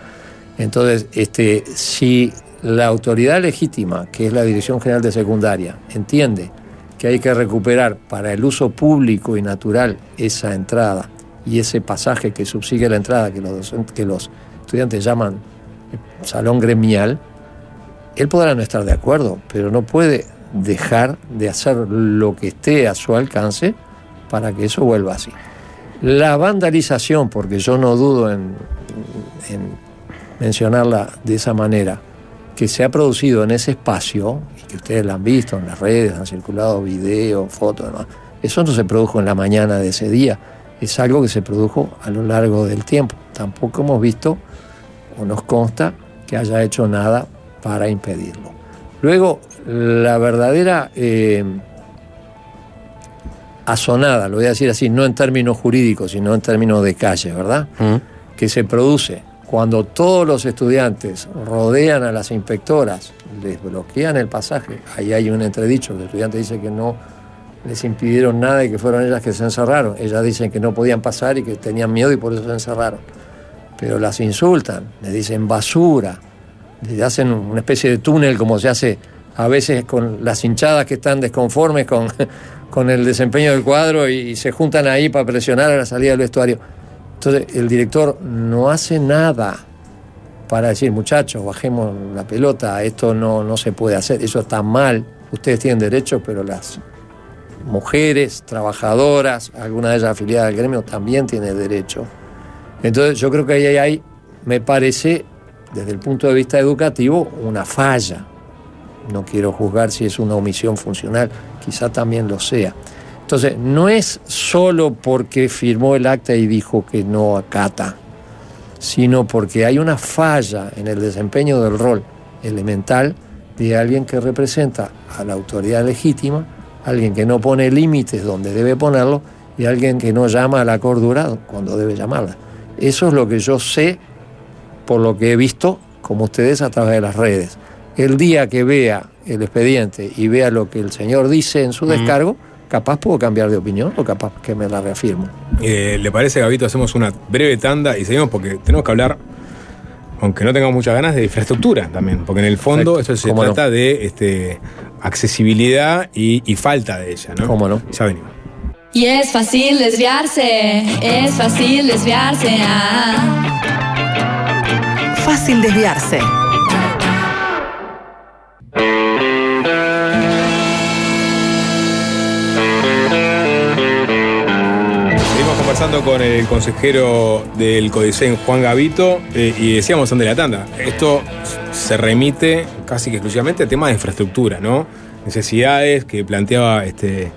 Entonces, este, si la autoridad legítima, que es la Dirección General de Secundaria, entiende que hay que recuperar para el uso público y natural esa entrada y ese pasaje que subsigue la entrada, que los, que los estudiantes llaman eh, salón gremial, él podrá no estar de acuerdo, pero no puede dejar de hacer lo que esté a su alcance para que eso vuelva así. La vandalización, porque yo no dudo en, en mencionarla de esa manera, que se ha producido en ese espacio, y que ustedes la han visto en las redes, han circulado videos, fotos, eso no se produjo en la mañana de ese día, es algo que se produjo a lo largo del tiempo. Tampoco hemos visto o nos consta que haya hecho nada para impedirlo. Luego, la verdadera eh, asonada, lo voy a decir así, no en términos jurídicos, sino en términos de calle, ¿verdad? Que se produce cuando todos los estudiantes rodean a las inspectoras, les bloquean el pasaje, ahí hay un entredicho, el estudiante dice que no les impidieron nada y que fueron ellas que se encerraron. Ellas dicen que no podían pasar y que tenían miedo y por eso se encerraron. Pero las insultan, les dicen basura, les hacen una especie de túnel como se hace a veces con las hinchadas que están desconformes con, con el desempeño del cuadro y, se juntan ahí para presionar a la salida del vestuario. Entonces el director no hace nada para decir, muchachos, bajemos la pelota, esto no, no se puede hacer, eso está mal, ustedes tienen derechos, pero las mujeres, trabajadoras, alguna de ellas afiliadas al gremio, también tienen derecho. Entonces yo creo que ahí hay, me parece, desde el punto de vista educativo, una falla. No quiero juzgar si es una omisión funcional, quizá también lo sea. Entonces, no es solo porque firmó el acta y dijo que no acata, sino porque hay una falla en el desempeño del rol elemental de alguien que representa a la autoridad legítima, alguien que no pone límites donde debe ponerlo y alguien que no llama a la cordura cuando debe llamarla. Eso es lo que yo sé por lo que he visto, como ustedes, a través de las redes. El día que vea el expediente y vea lo que el señor dice en su descargo, capaz puedo cambiar de opinión o capaz que me la reafirmo. Eh, ¿Le parece, Gabito? Hacemos una breve tanda y seguimos porque tenemos que hablar, aunque no tengamos muchas ganas, de infraestructura también. Porque en el fondo Perfecto. eso se trata de este, accesibilidad y, y falta de ella, ¿no? ¿Cómo no? Ya venimos. Y es fácil desviarse, es fácil desviarse. ah. Fácil desviarse. Seguimos conversando con el consejero del Codicen, Juan Gavito, eh, y decíamos antes la tanda, esto se remite casi que exclusivamente a temas de infraestructura, ¿no? Necesidades que planteaba este,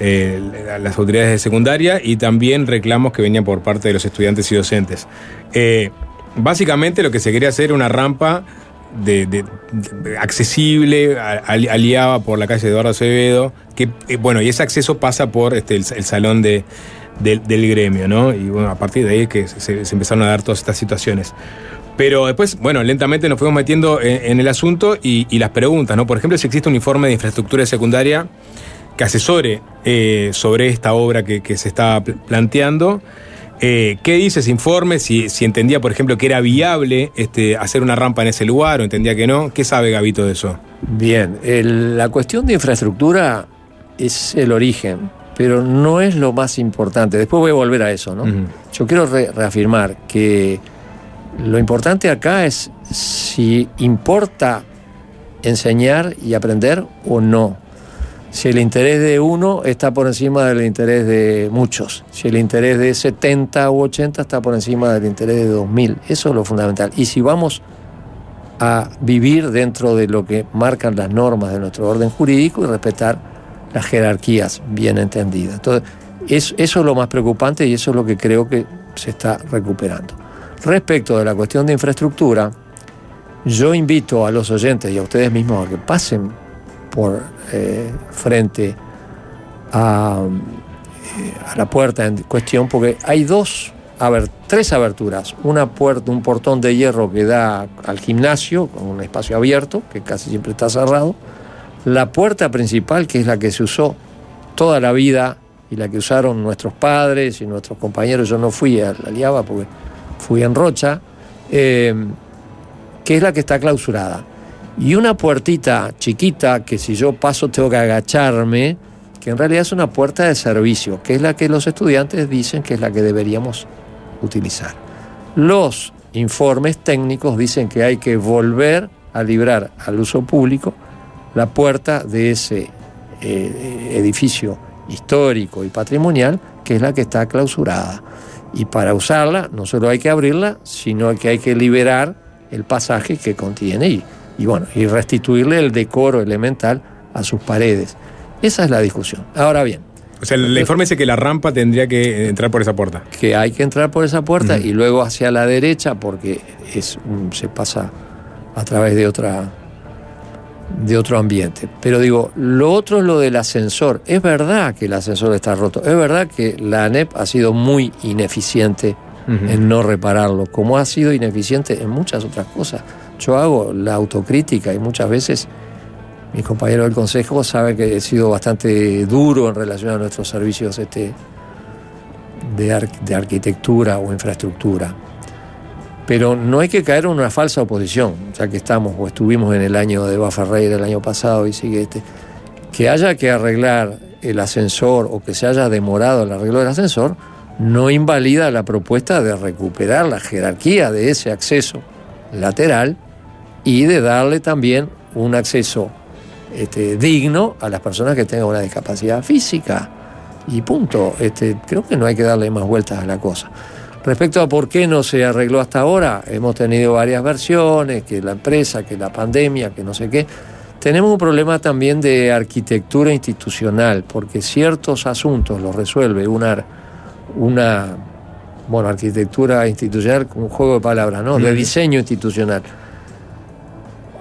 eh, las autoridades de secundaria y también reclamos que venían por parte de los estudiantes y docentes. Eh, básicamente lo que se quería hacer era una rampa de, accesible, a- ali- aliada por la calle Eduardo Acevedo, que eh, bueno, y ese acceso pasa por este, el, salón de, del, gremio, ¿no? Y bueno, a partir de ahí es que se, empezaron a dar todas estas situaciones. Pero después, bueno, lentamente nos fuimos metiendo en, el asunto y, las preguntas, ¿no? Por ejemplo, si existe un informe de infraestructura secundaria que asesore eh, sobre esta obra que, que se está pl- planteando. Eh, ¿Qué dice ese informe? Si, si entendía, por ejemplo, que era viable este, hacer una rampa en ese lugar o entendía que no. ¿Qué sabe Gabito de eso? Bien, el- la cuestión de infraestructura es el origen pero no es lo más importante. Después voy a volver a eso, ¿no? Yo quiero re- reafirmar que lo importante acá es si importa enseñar y aprender o no. Si el interés de uno está por encima del interés de muchos. Si el interés de 70 u 80 está por encima del interés de 2000. Eso es lo fundamental. Y si vamos a vivir dentro de lo que marcan las normas de nuestro orden jurídico y respetar las jerarquías bien entendidas. Entonces, es- eso es lo más preocupante y eso es lo que creo que se está recuperando. Respecto de la cuestión de infraestructura, yo invito a los oyentes y a ustedes mismos a que pasen por eh, frente a, eh, a la puerta en cuestión, porque hay dos, a ver, tres aberturas. Una puerta, un portón de hierro que da al gimnasio, con un espacio abierto, que casi siempre está cerrado. La puerta principal, que es la que se usó toda la vida y la que usaron nuestros padres y nuestros compañeros. Yo no fui a la Liaba porque fui en Rocha, eh, que es la que está clausurada. Y una puertita chiquita que si yo paso tengo que agacharme, que en realidad es una puerta de servicio, que es la que los estudiantes dicen que es la que deberíamos utilizar. Los informes técnicos dicen que hay que volver a librar al uso público la puerta de ese eh, edificio histórico y patrimonial, que es la que está clausurada. Y para usarla no solo hay que abrirla, sino que hay que liberar el pasaje que contiene y, y bueno, y restituirle el decoro elemental a sus paredes. Esa es la discusión. Ahora bien, O sea, el informe dice que la rampa tendría que entrar por esa puerta. que hay que entrar por esa puerta y luego hacia la derecha porque es un- se pasa a través de otra de otro ambiente. Pero digo, lo otro es lo del ascensor. Es verdad que el ascensor está roto. Es verdad que la ANEP ha sido muy ineficiente en no repararlo, como ha sido ineficiente en muchas otras cosas. Yo hago la autocrítica y muchas veces mis compañeros del Consejo saben que he sido bastante duro en relación a nuestros servicios este, de, ar- de arquitectura o infraestructura. Pero no hay que caer en una falsa oposición, ya que estamos o estuvimos en el año de Ferreira el año pasado y sigue este. Que haya que arreglar el ascensor o que se haya demorado el arreglo del ascensor, no invalida la propuesta de recuperar la jerarquía de ese acceso lateral y de darle también un acceso este, digno a las personas que tengan una discapacidad física. Y punto. Este, creo que no hay que darle más vueltas a la cosa. Respecto a por qué no se arregló hasta ahora, hemos tenido varias versiones, que la empresa, que la pandemia, que no sé qué. Tenemos un problema también de arquitectura institucional, porque ciertos asuntos los resuelve una, una bueno, arquitectura institucional, un juego de palabras, ¿no? De diseño institucional.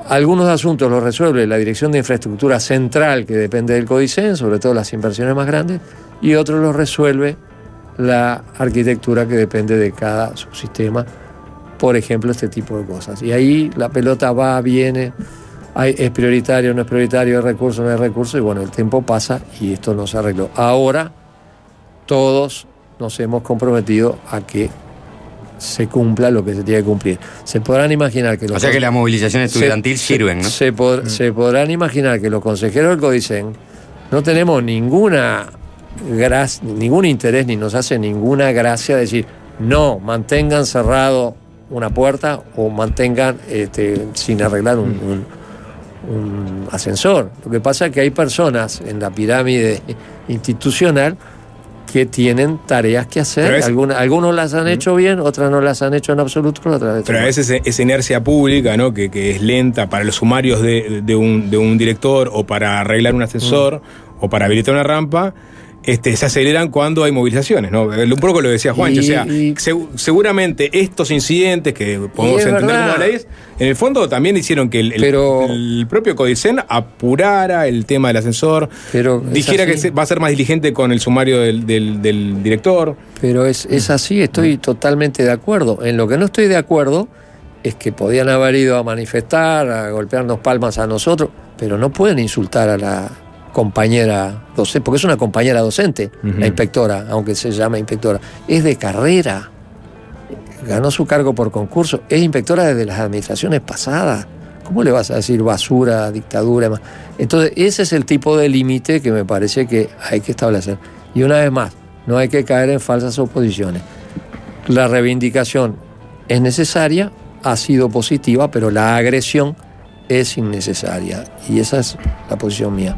Algunos asuntos los resuelve la Dirección de Infraestructura Central, que depende del CODICEN, sobre todo las inversiones más grandes, y otros los resuelve la arquitectura que depende de cada subsistema, por ejemplo, este tipo de cosas. Y ahí la pelota va, viene, es prioritario, no es prioritario, es recurso, no es recurso, y bueno, el tiempo pasa y esto no se arregló. Ahora todos nos hemos comprometido a que se cumpla lo que se tiene que cumplir. Se podrán imaginar que los O sea que la movilización estudiantil se- sirven, ¿no? Se, pod- se podrán imaginar que los consejeros del CODICEN no tenemos ninguna ningún interés ni nos hace ninguna gracia decir no, mantengan cerrado una puerta o mantengan este, sin arreglar un, un- un ascensor. Lo que pasa es que hay personas en la pirámide institucional que tienen tareas que hacer. Pero es- Alguna- algunos las han hecho bien, otras no las han hecho en absoluto, otras Pero a veces esa inercia pública, ¿no? Que, que es lenta para los sumarios de, de un, de un director o para arreglar un ascensor Mm. o para habilitar una rampa, este, se aceleran cuando hay movilizaciones, ¿no? Un poco lo decía Juancho, o sea, y- seguramente estos incidentes que podemos entender verdad. como leyes, en el fondo también hicieron que el, el- el propio Codicen apurara el tema del ascensor, Pero dijera que se- va a ser más diligente con el sumario del, del- del director. Pero es, es así, estoy totalmente de acuerdo. En lo que no estoy de acuerdo es que podían haber ido a manifestar, a golpearnos palmas a nosotros, pero no pueden insultar a la compañera docente, porque es una compañera docente, la inspectora, aunque se llame inspectora. Es de carrera, ganó su cargo por concurso, es inspectora desde las administraciones pasadas. ¿Cómo le vas a decir basura, dictadura? demás? Entonces, ese es el tipo de límite que me parece que hay que establecer. Y una vez más, no hay que caer en falsas oposiciones. La reivindicación es necesaria, ha sido positiva, pero la agresión es innecesaria. Y esa es la posición mía.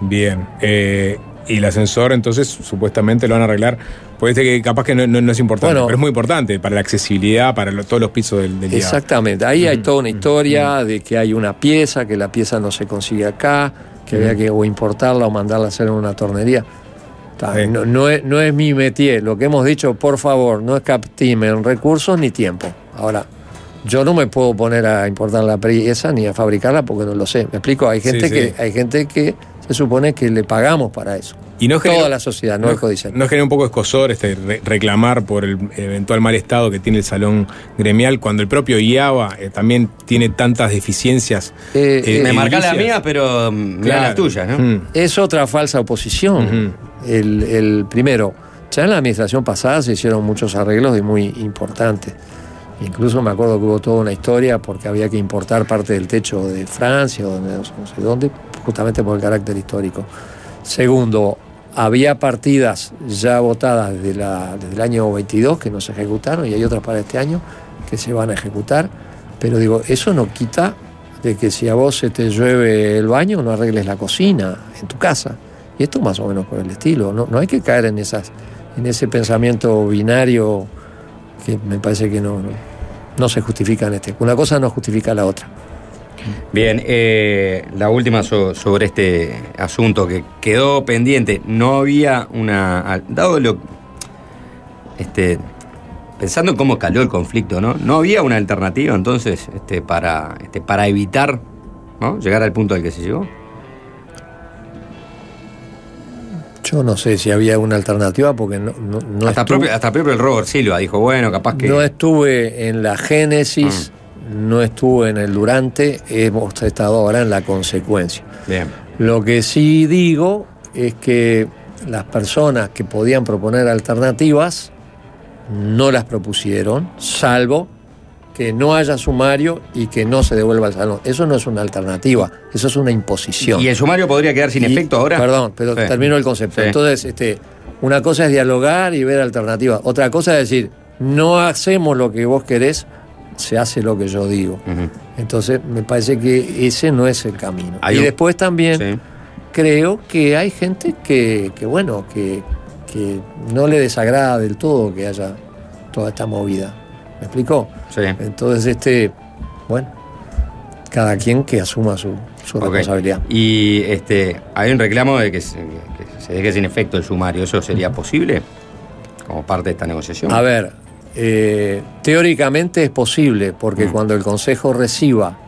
Bien. Eh, y el ascensor, entonces, supuestamente lo van a arreglar. Puede ser que capaz que no, no- no es importante, Bueno. pero es muy importante para la accesibilidad, para lo- todos los pisos del, del. Exactamente, ahí hay toda una historia de que hay una pieza, que la pieza no se consigue acá, que había que o importarla o mandarla a hacer en una tornería. No, no es, no es mi métier, lo que hemos dicho, por favor, no escatimen recursos ni tiempo. Ahora, yo no me puedo poner a importar la pieza ni a fabricarla porque no lo sé. ¿Me explico? Hay gente, Sí, que, hay gente que se supone que le pagamos para eso. Y no Toda genera- la sociedad, no, el códice. ¿No genera un poco de escosor este, re- reclamar por el eventual mal estado que tiene el salón gremial cuando el propio IABA eh, también tiene tantas deficiencias? Eh, eh, Me marca la mía, pero mm, mirá Claro. las tuyas, ¿no? Mm. Es otra falsa oposición. el, el primero, ya en la administración pasada se hicieron muchos arreglos y muy importantes. Incluso me acuerdo que hubo toda una historia porque había que importar parte del techo de Francia o de no sé dónde, justamente por el carácter histórico. Segundo, había partidas ya votadas desde, el año 22 que no se ejecutaron y hay otras para este año que se van a ejecutar. Pero digo, eso no quita de que si a vos se te llueve el baño, no arregles la cocina en tu casa. Y esto más o menos por el estilo. No, no hay que caer en, esas, en ese pensamiento binario que me parece que no, no se justifica en este. Una cosa no justifica la otra. Bien, eh, la última so- sobre este asunto que quedó pendiente. No había una. Dado lo. Este. Pensando en cómo cayó el conflicto, ¿no? No había una alternativa entonces este, para, este, para evitar ¿no? llegar al punto al que se llegó. Yo no sé si había una alternativa porque no, no, no hasta, estuve- propio, hasta propio el Robert Silva dijo, bueno, capaz que. no estuve en la génesis, no estuve en el durante, hemos estado ahora en la consecuencia. Bien. Lo que sí digo es que las personas que podían proponer alternativas no las propusieron, salvo que no haya sumario y que no se devuelva al salón. Eso no es una alternativa, eso es una imposición. ¿Y el sumario podría quedar sin Y- efecto ahora? Perdón, pero Sí. termino el concepto. Sí. Entonces, este, una cosa es dialogar y ver alternativas. Otra cosa es decir, no hacemos lo que vos querés, se hace lo que yo digo. Entonces, me parece que ese no es el camino. Hay y un- después también creo que hay gente que, que, bueno, que, que no le desagrada del todo que haya toda esta movida. ¿Me explicó? Sí. Entonces, este, bueno, cada quien que asuma su, responsabilidad. Y este, hay un reclamo de que se, que se deje sin efecto el sumario. ¿Eso sería posible como parte de esta negociación? A ver, eh, teóricamente es posible, porque cuando el Consejo reciba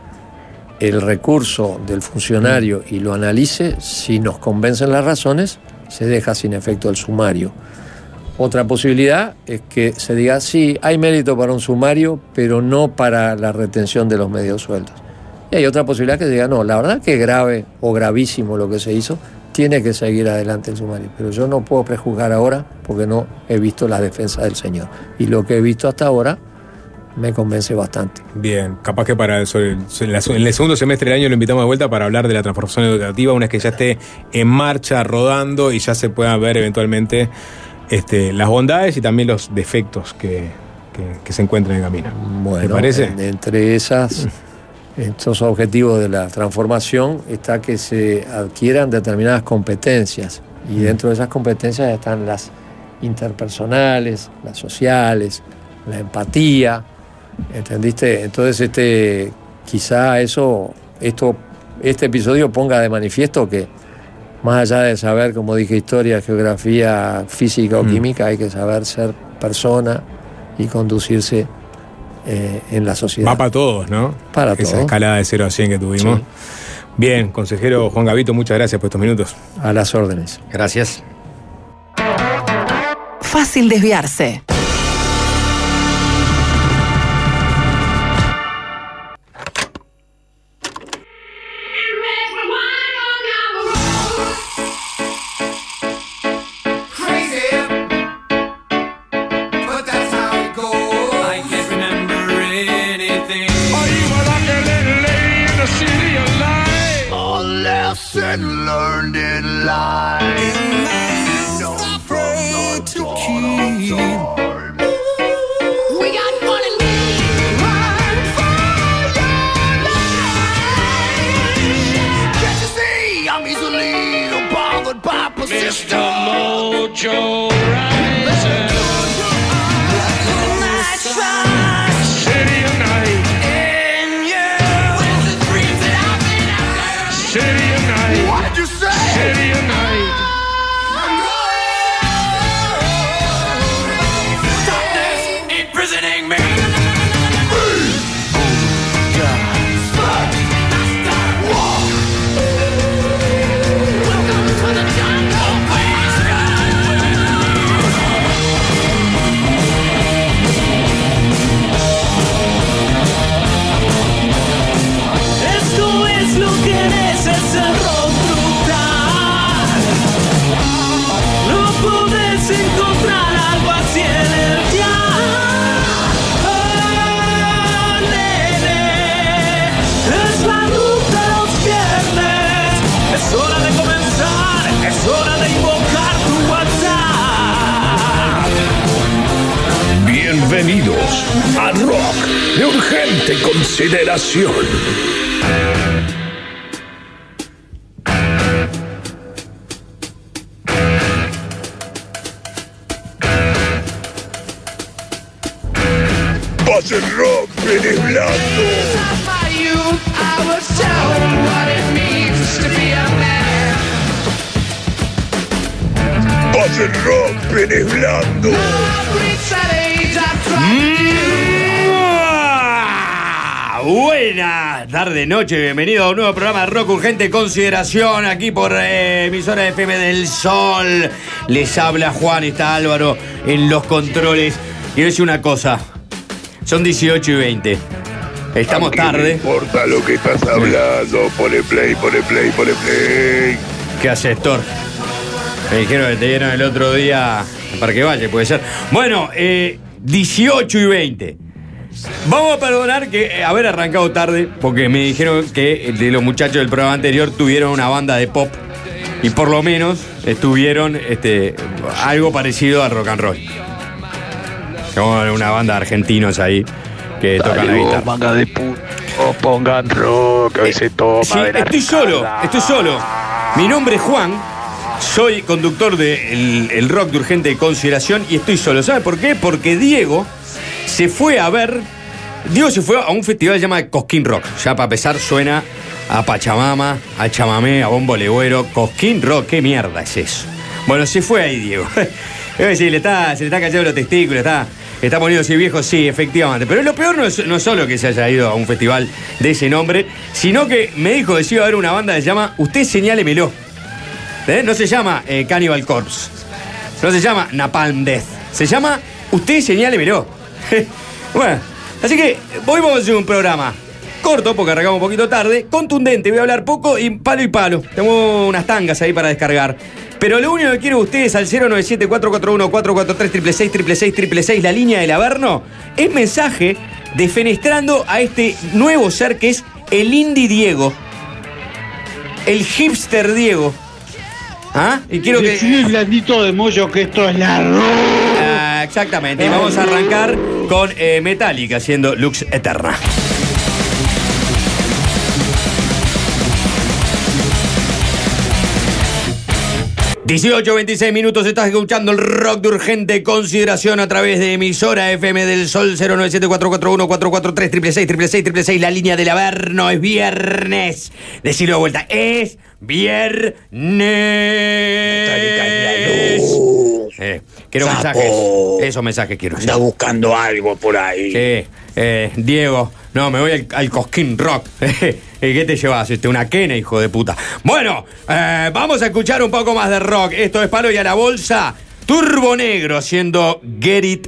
el recurso del funcionario y lo analice, si nos convencen las razones, se deja sin efecto el sumario. Otra posibilidad es que se diga, sí, hay mérito para un sumario, pero no para la retención de los medios sueldos. Y hay otra posibilidad que se diga, no, la verdad que es grave o gravísimo lo que se hizo, tiene que seguir adelante el sumario. Pero yo no puedo prejuzgar ahora porque no he visto la defensa del señor. Y lo que he visto hasta ahora me convence bastante. Bien, capaz que para el, en el segundo semestre del año lo invitamos de vuelta para hablar de la transformación educativa, una vez que ya esté en marcha, rodando y ya se puedan ver eventualmente este, las bondades y también los defectos que, que- que se encuentran en el camino. Bueno, ¿Te parece? en- entre esas, estos objetivos de la transformación está que se adquieran determinadas competencias y dentro de esas competencias están las interpersonales, las sociales, la empatía, ¿entendiste? Entonces este, quizá eso, esto, este episodio ponga de manifiesto que más allá de saber, como dije, historia, geografía, física o química, hay que saber ser persona y conducirse eh, en la sociedad. Va para todos, ¿no? Para Esa todos. escalada de 0 a 100 que tuvimos. Sí. Bien, consejero Juan Gavito, muchas gracias por estos minutos. A las órdenes. Gracias. Fácil desviarse. Consideración. Tardes, noche, bienvenido a un nuevo programa de Rock Urgente Consideración aquí por eh, emisora FM del Sol. Les habla Juan, está Álvaro en los controles. Quiero decir una cosa, son 18 y 20. Estamos ¿A quién le tarde. importa lo que estás hablando? Pone play, pone play, pone play. ¿Qué haces, Thor? Me dijeron que te dieron el otro día para que vaya, puede ser. Bueno, eh, 18 y 20. Vamos a perdonar que eh, haber arrancado tarde, porque me dijeron que de los muchachos del programa anterior tuvieron una banda de pop y por lo menos estuvieron este, algo parecido a rock and roll. Como una banda de argentinos ahí que tocan la guitarra. manga de puto, pongan rock, hoy se toma Sí, de la estoy solo, estoy solo. Mi nombre es Juan, soy conductor del el rock de urgente consideración y estoy solo. ¿Sabe por qué? Porque Diego se fue a ver. Diego se fue a un festival llamado Cosquín Rock. Ya para empezar suena a Pachamama, a Chamamé, a Bombo Legüero. Cosquín Rock, ¿qué mierda es eso? Bueno, se fue ahí, Diego. Es decir, le está, se le está cayendo los testículos, está, está poniéndose viejo, sí, efectivamente. Pero lo peor no es, no solo que se haya ido a un festival de ese nombre, sino que me dijo que se iba a ver una banda que se llama Usted Señálemelo. ¿Eh? No se llama eh, Cannibal Corpse. No se llama Napalm Death. Se llama Usted Señálemelo. bueno, así que hoy vamos a hacer un programa corto, porque arrancamos un poquito tarde, contundente, voy a hablar poco y palo y palo. Tengo unas tangas ahí para descargar. Pero lo único que quiero de ustedes al 097-441-443-666-666, la línea del Averno, es mensaje defenestrando a este nuevo ser que es el Indie Diego. El hipster Diego. ¿Ah? Y quiero que. Blandito de mollo que esto es la Exactamente. Y vamos a arrancar con eh, Metallica haciendo Lux Eterna. ...18, 26 minutos, estás escuchando el rock de urgente consideración a través de emisora FM del Sol 097-441-443-666-666, la línea del Averno, es viernes. Decirlo de vuelta, es viernes. Eh, quiero Sapo. mensajes. Esos mensajes quiero. Anda buscando algo por ahí. Sí, eh, Diego, no, me voy al, al Cosquín Rock. ¿Qué te llevas? Este, una quena, hijo de puta. Bueno, eh, vamos a escuchar un poco más de rock. Esto es Palo y a la Bolsa. Turbo Negro haciendo Get It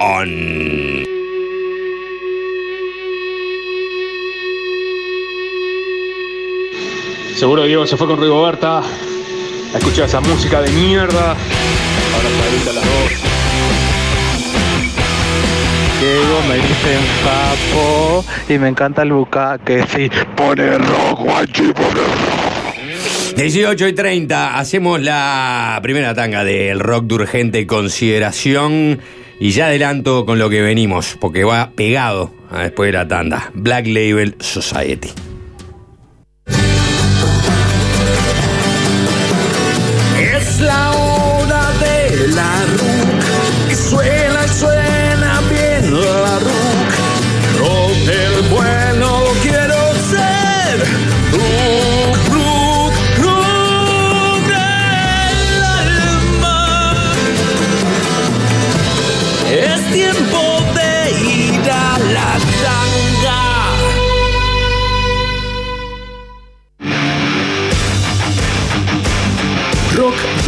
On. Seguro Diego se fue con Rigoberta a escuchar esa música de mierda. Ahora se ahorita las dos. Diego me dicen sapo y me encanta el buca que sí pone rojo, guachi, pone rojo. 18 y 30, hacemos la primera tanga del rock de urgente consideración. Y ya adelanto con lo que venimos, porque va pegado a después de la tanda. Black Label Society. la hora de la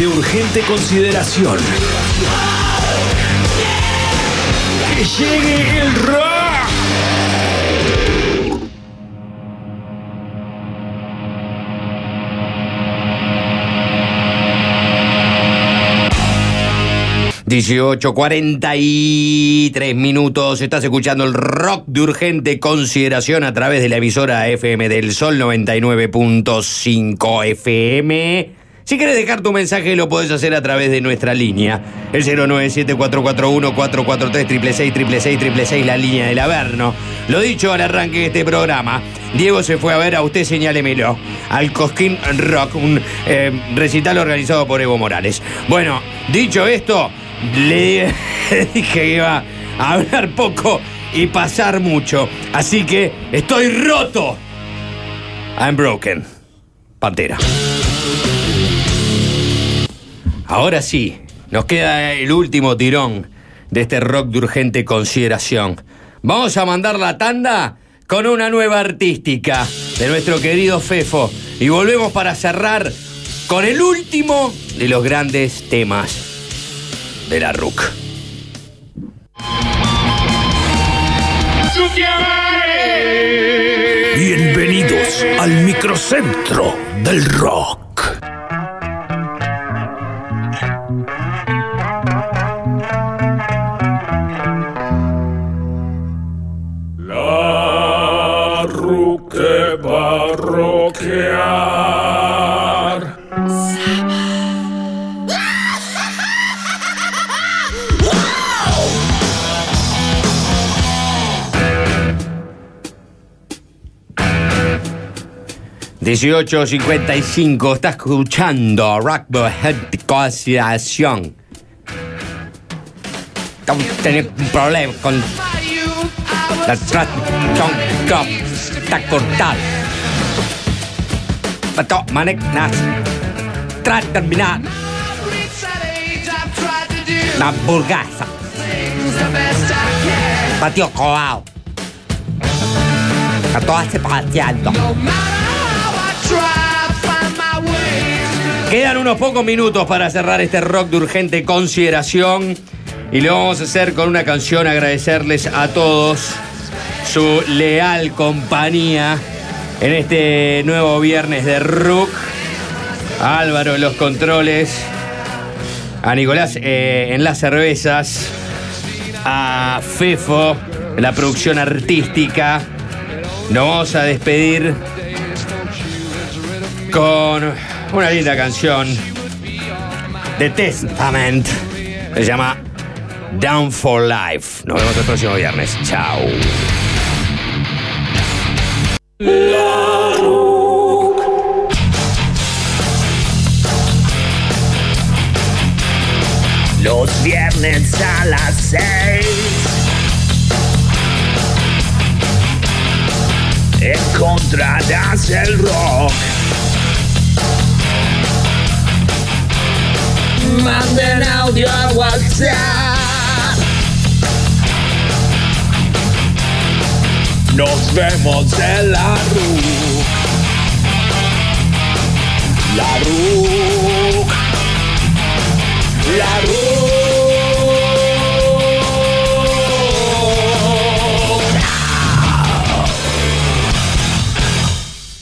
de urgente consideración. ¡Que llegue el rock! Dieciocho, 43 minutos. Estás escuchando el rock de urgente consideración a través de la emisora FM del Sol 99.5 FM. Si quieres dejar tu mensaje, lo podés hacer a través de nuestra línea. El 097-441-443 666 la línea del Averno. Lo dicho al arranque de este programa, Diego se fue a ver a usted, señálemelo, al Cosquín Rock, un eh, recital organizado por Evo Morales. Bueno, dicho esto, le dije que iba a hablar poco y pasar mucho. Así que estoy roto. I'm broken. Pantera. Ahora sí, nos queda el último tirón de este rock de urgente consideración. Vamos a mandar la tanda con una nueva artística de nuestro querido Fefo. Y volvemos para cerrar con el último de los grandes temas de la RUC. Bienvenidos al microcentro del rock. $18.55, está escuchando Rock de Consideración. Tenés un problema con la transmisión que está cortada. Pato, manek, nas. Tras terminar. La burgasa. Patio Coao. A todas se paseando. Quedan unos pocos minutos para cerrar este rock de urgente consideración y lo vamos a hacer con una canción, agradecerles a todos su leal compañía en este nuevo viernes de rock. A Álvaro en los controles, a Nicolás eh, en las cervezas, a Fefo en la producción artística. Nos vamos a despedir con una linda canción de Testament. Se llama Down for Life. Nos vemos el próximo viernes. Chao. Los viernes a las seis encontrarás el rock. manden audio a WhatsApp. Nos vemos en la RUC. La RUC. La RUC.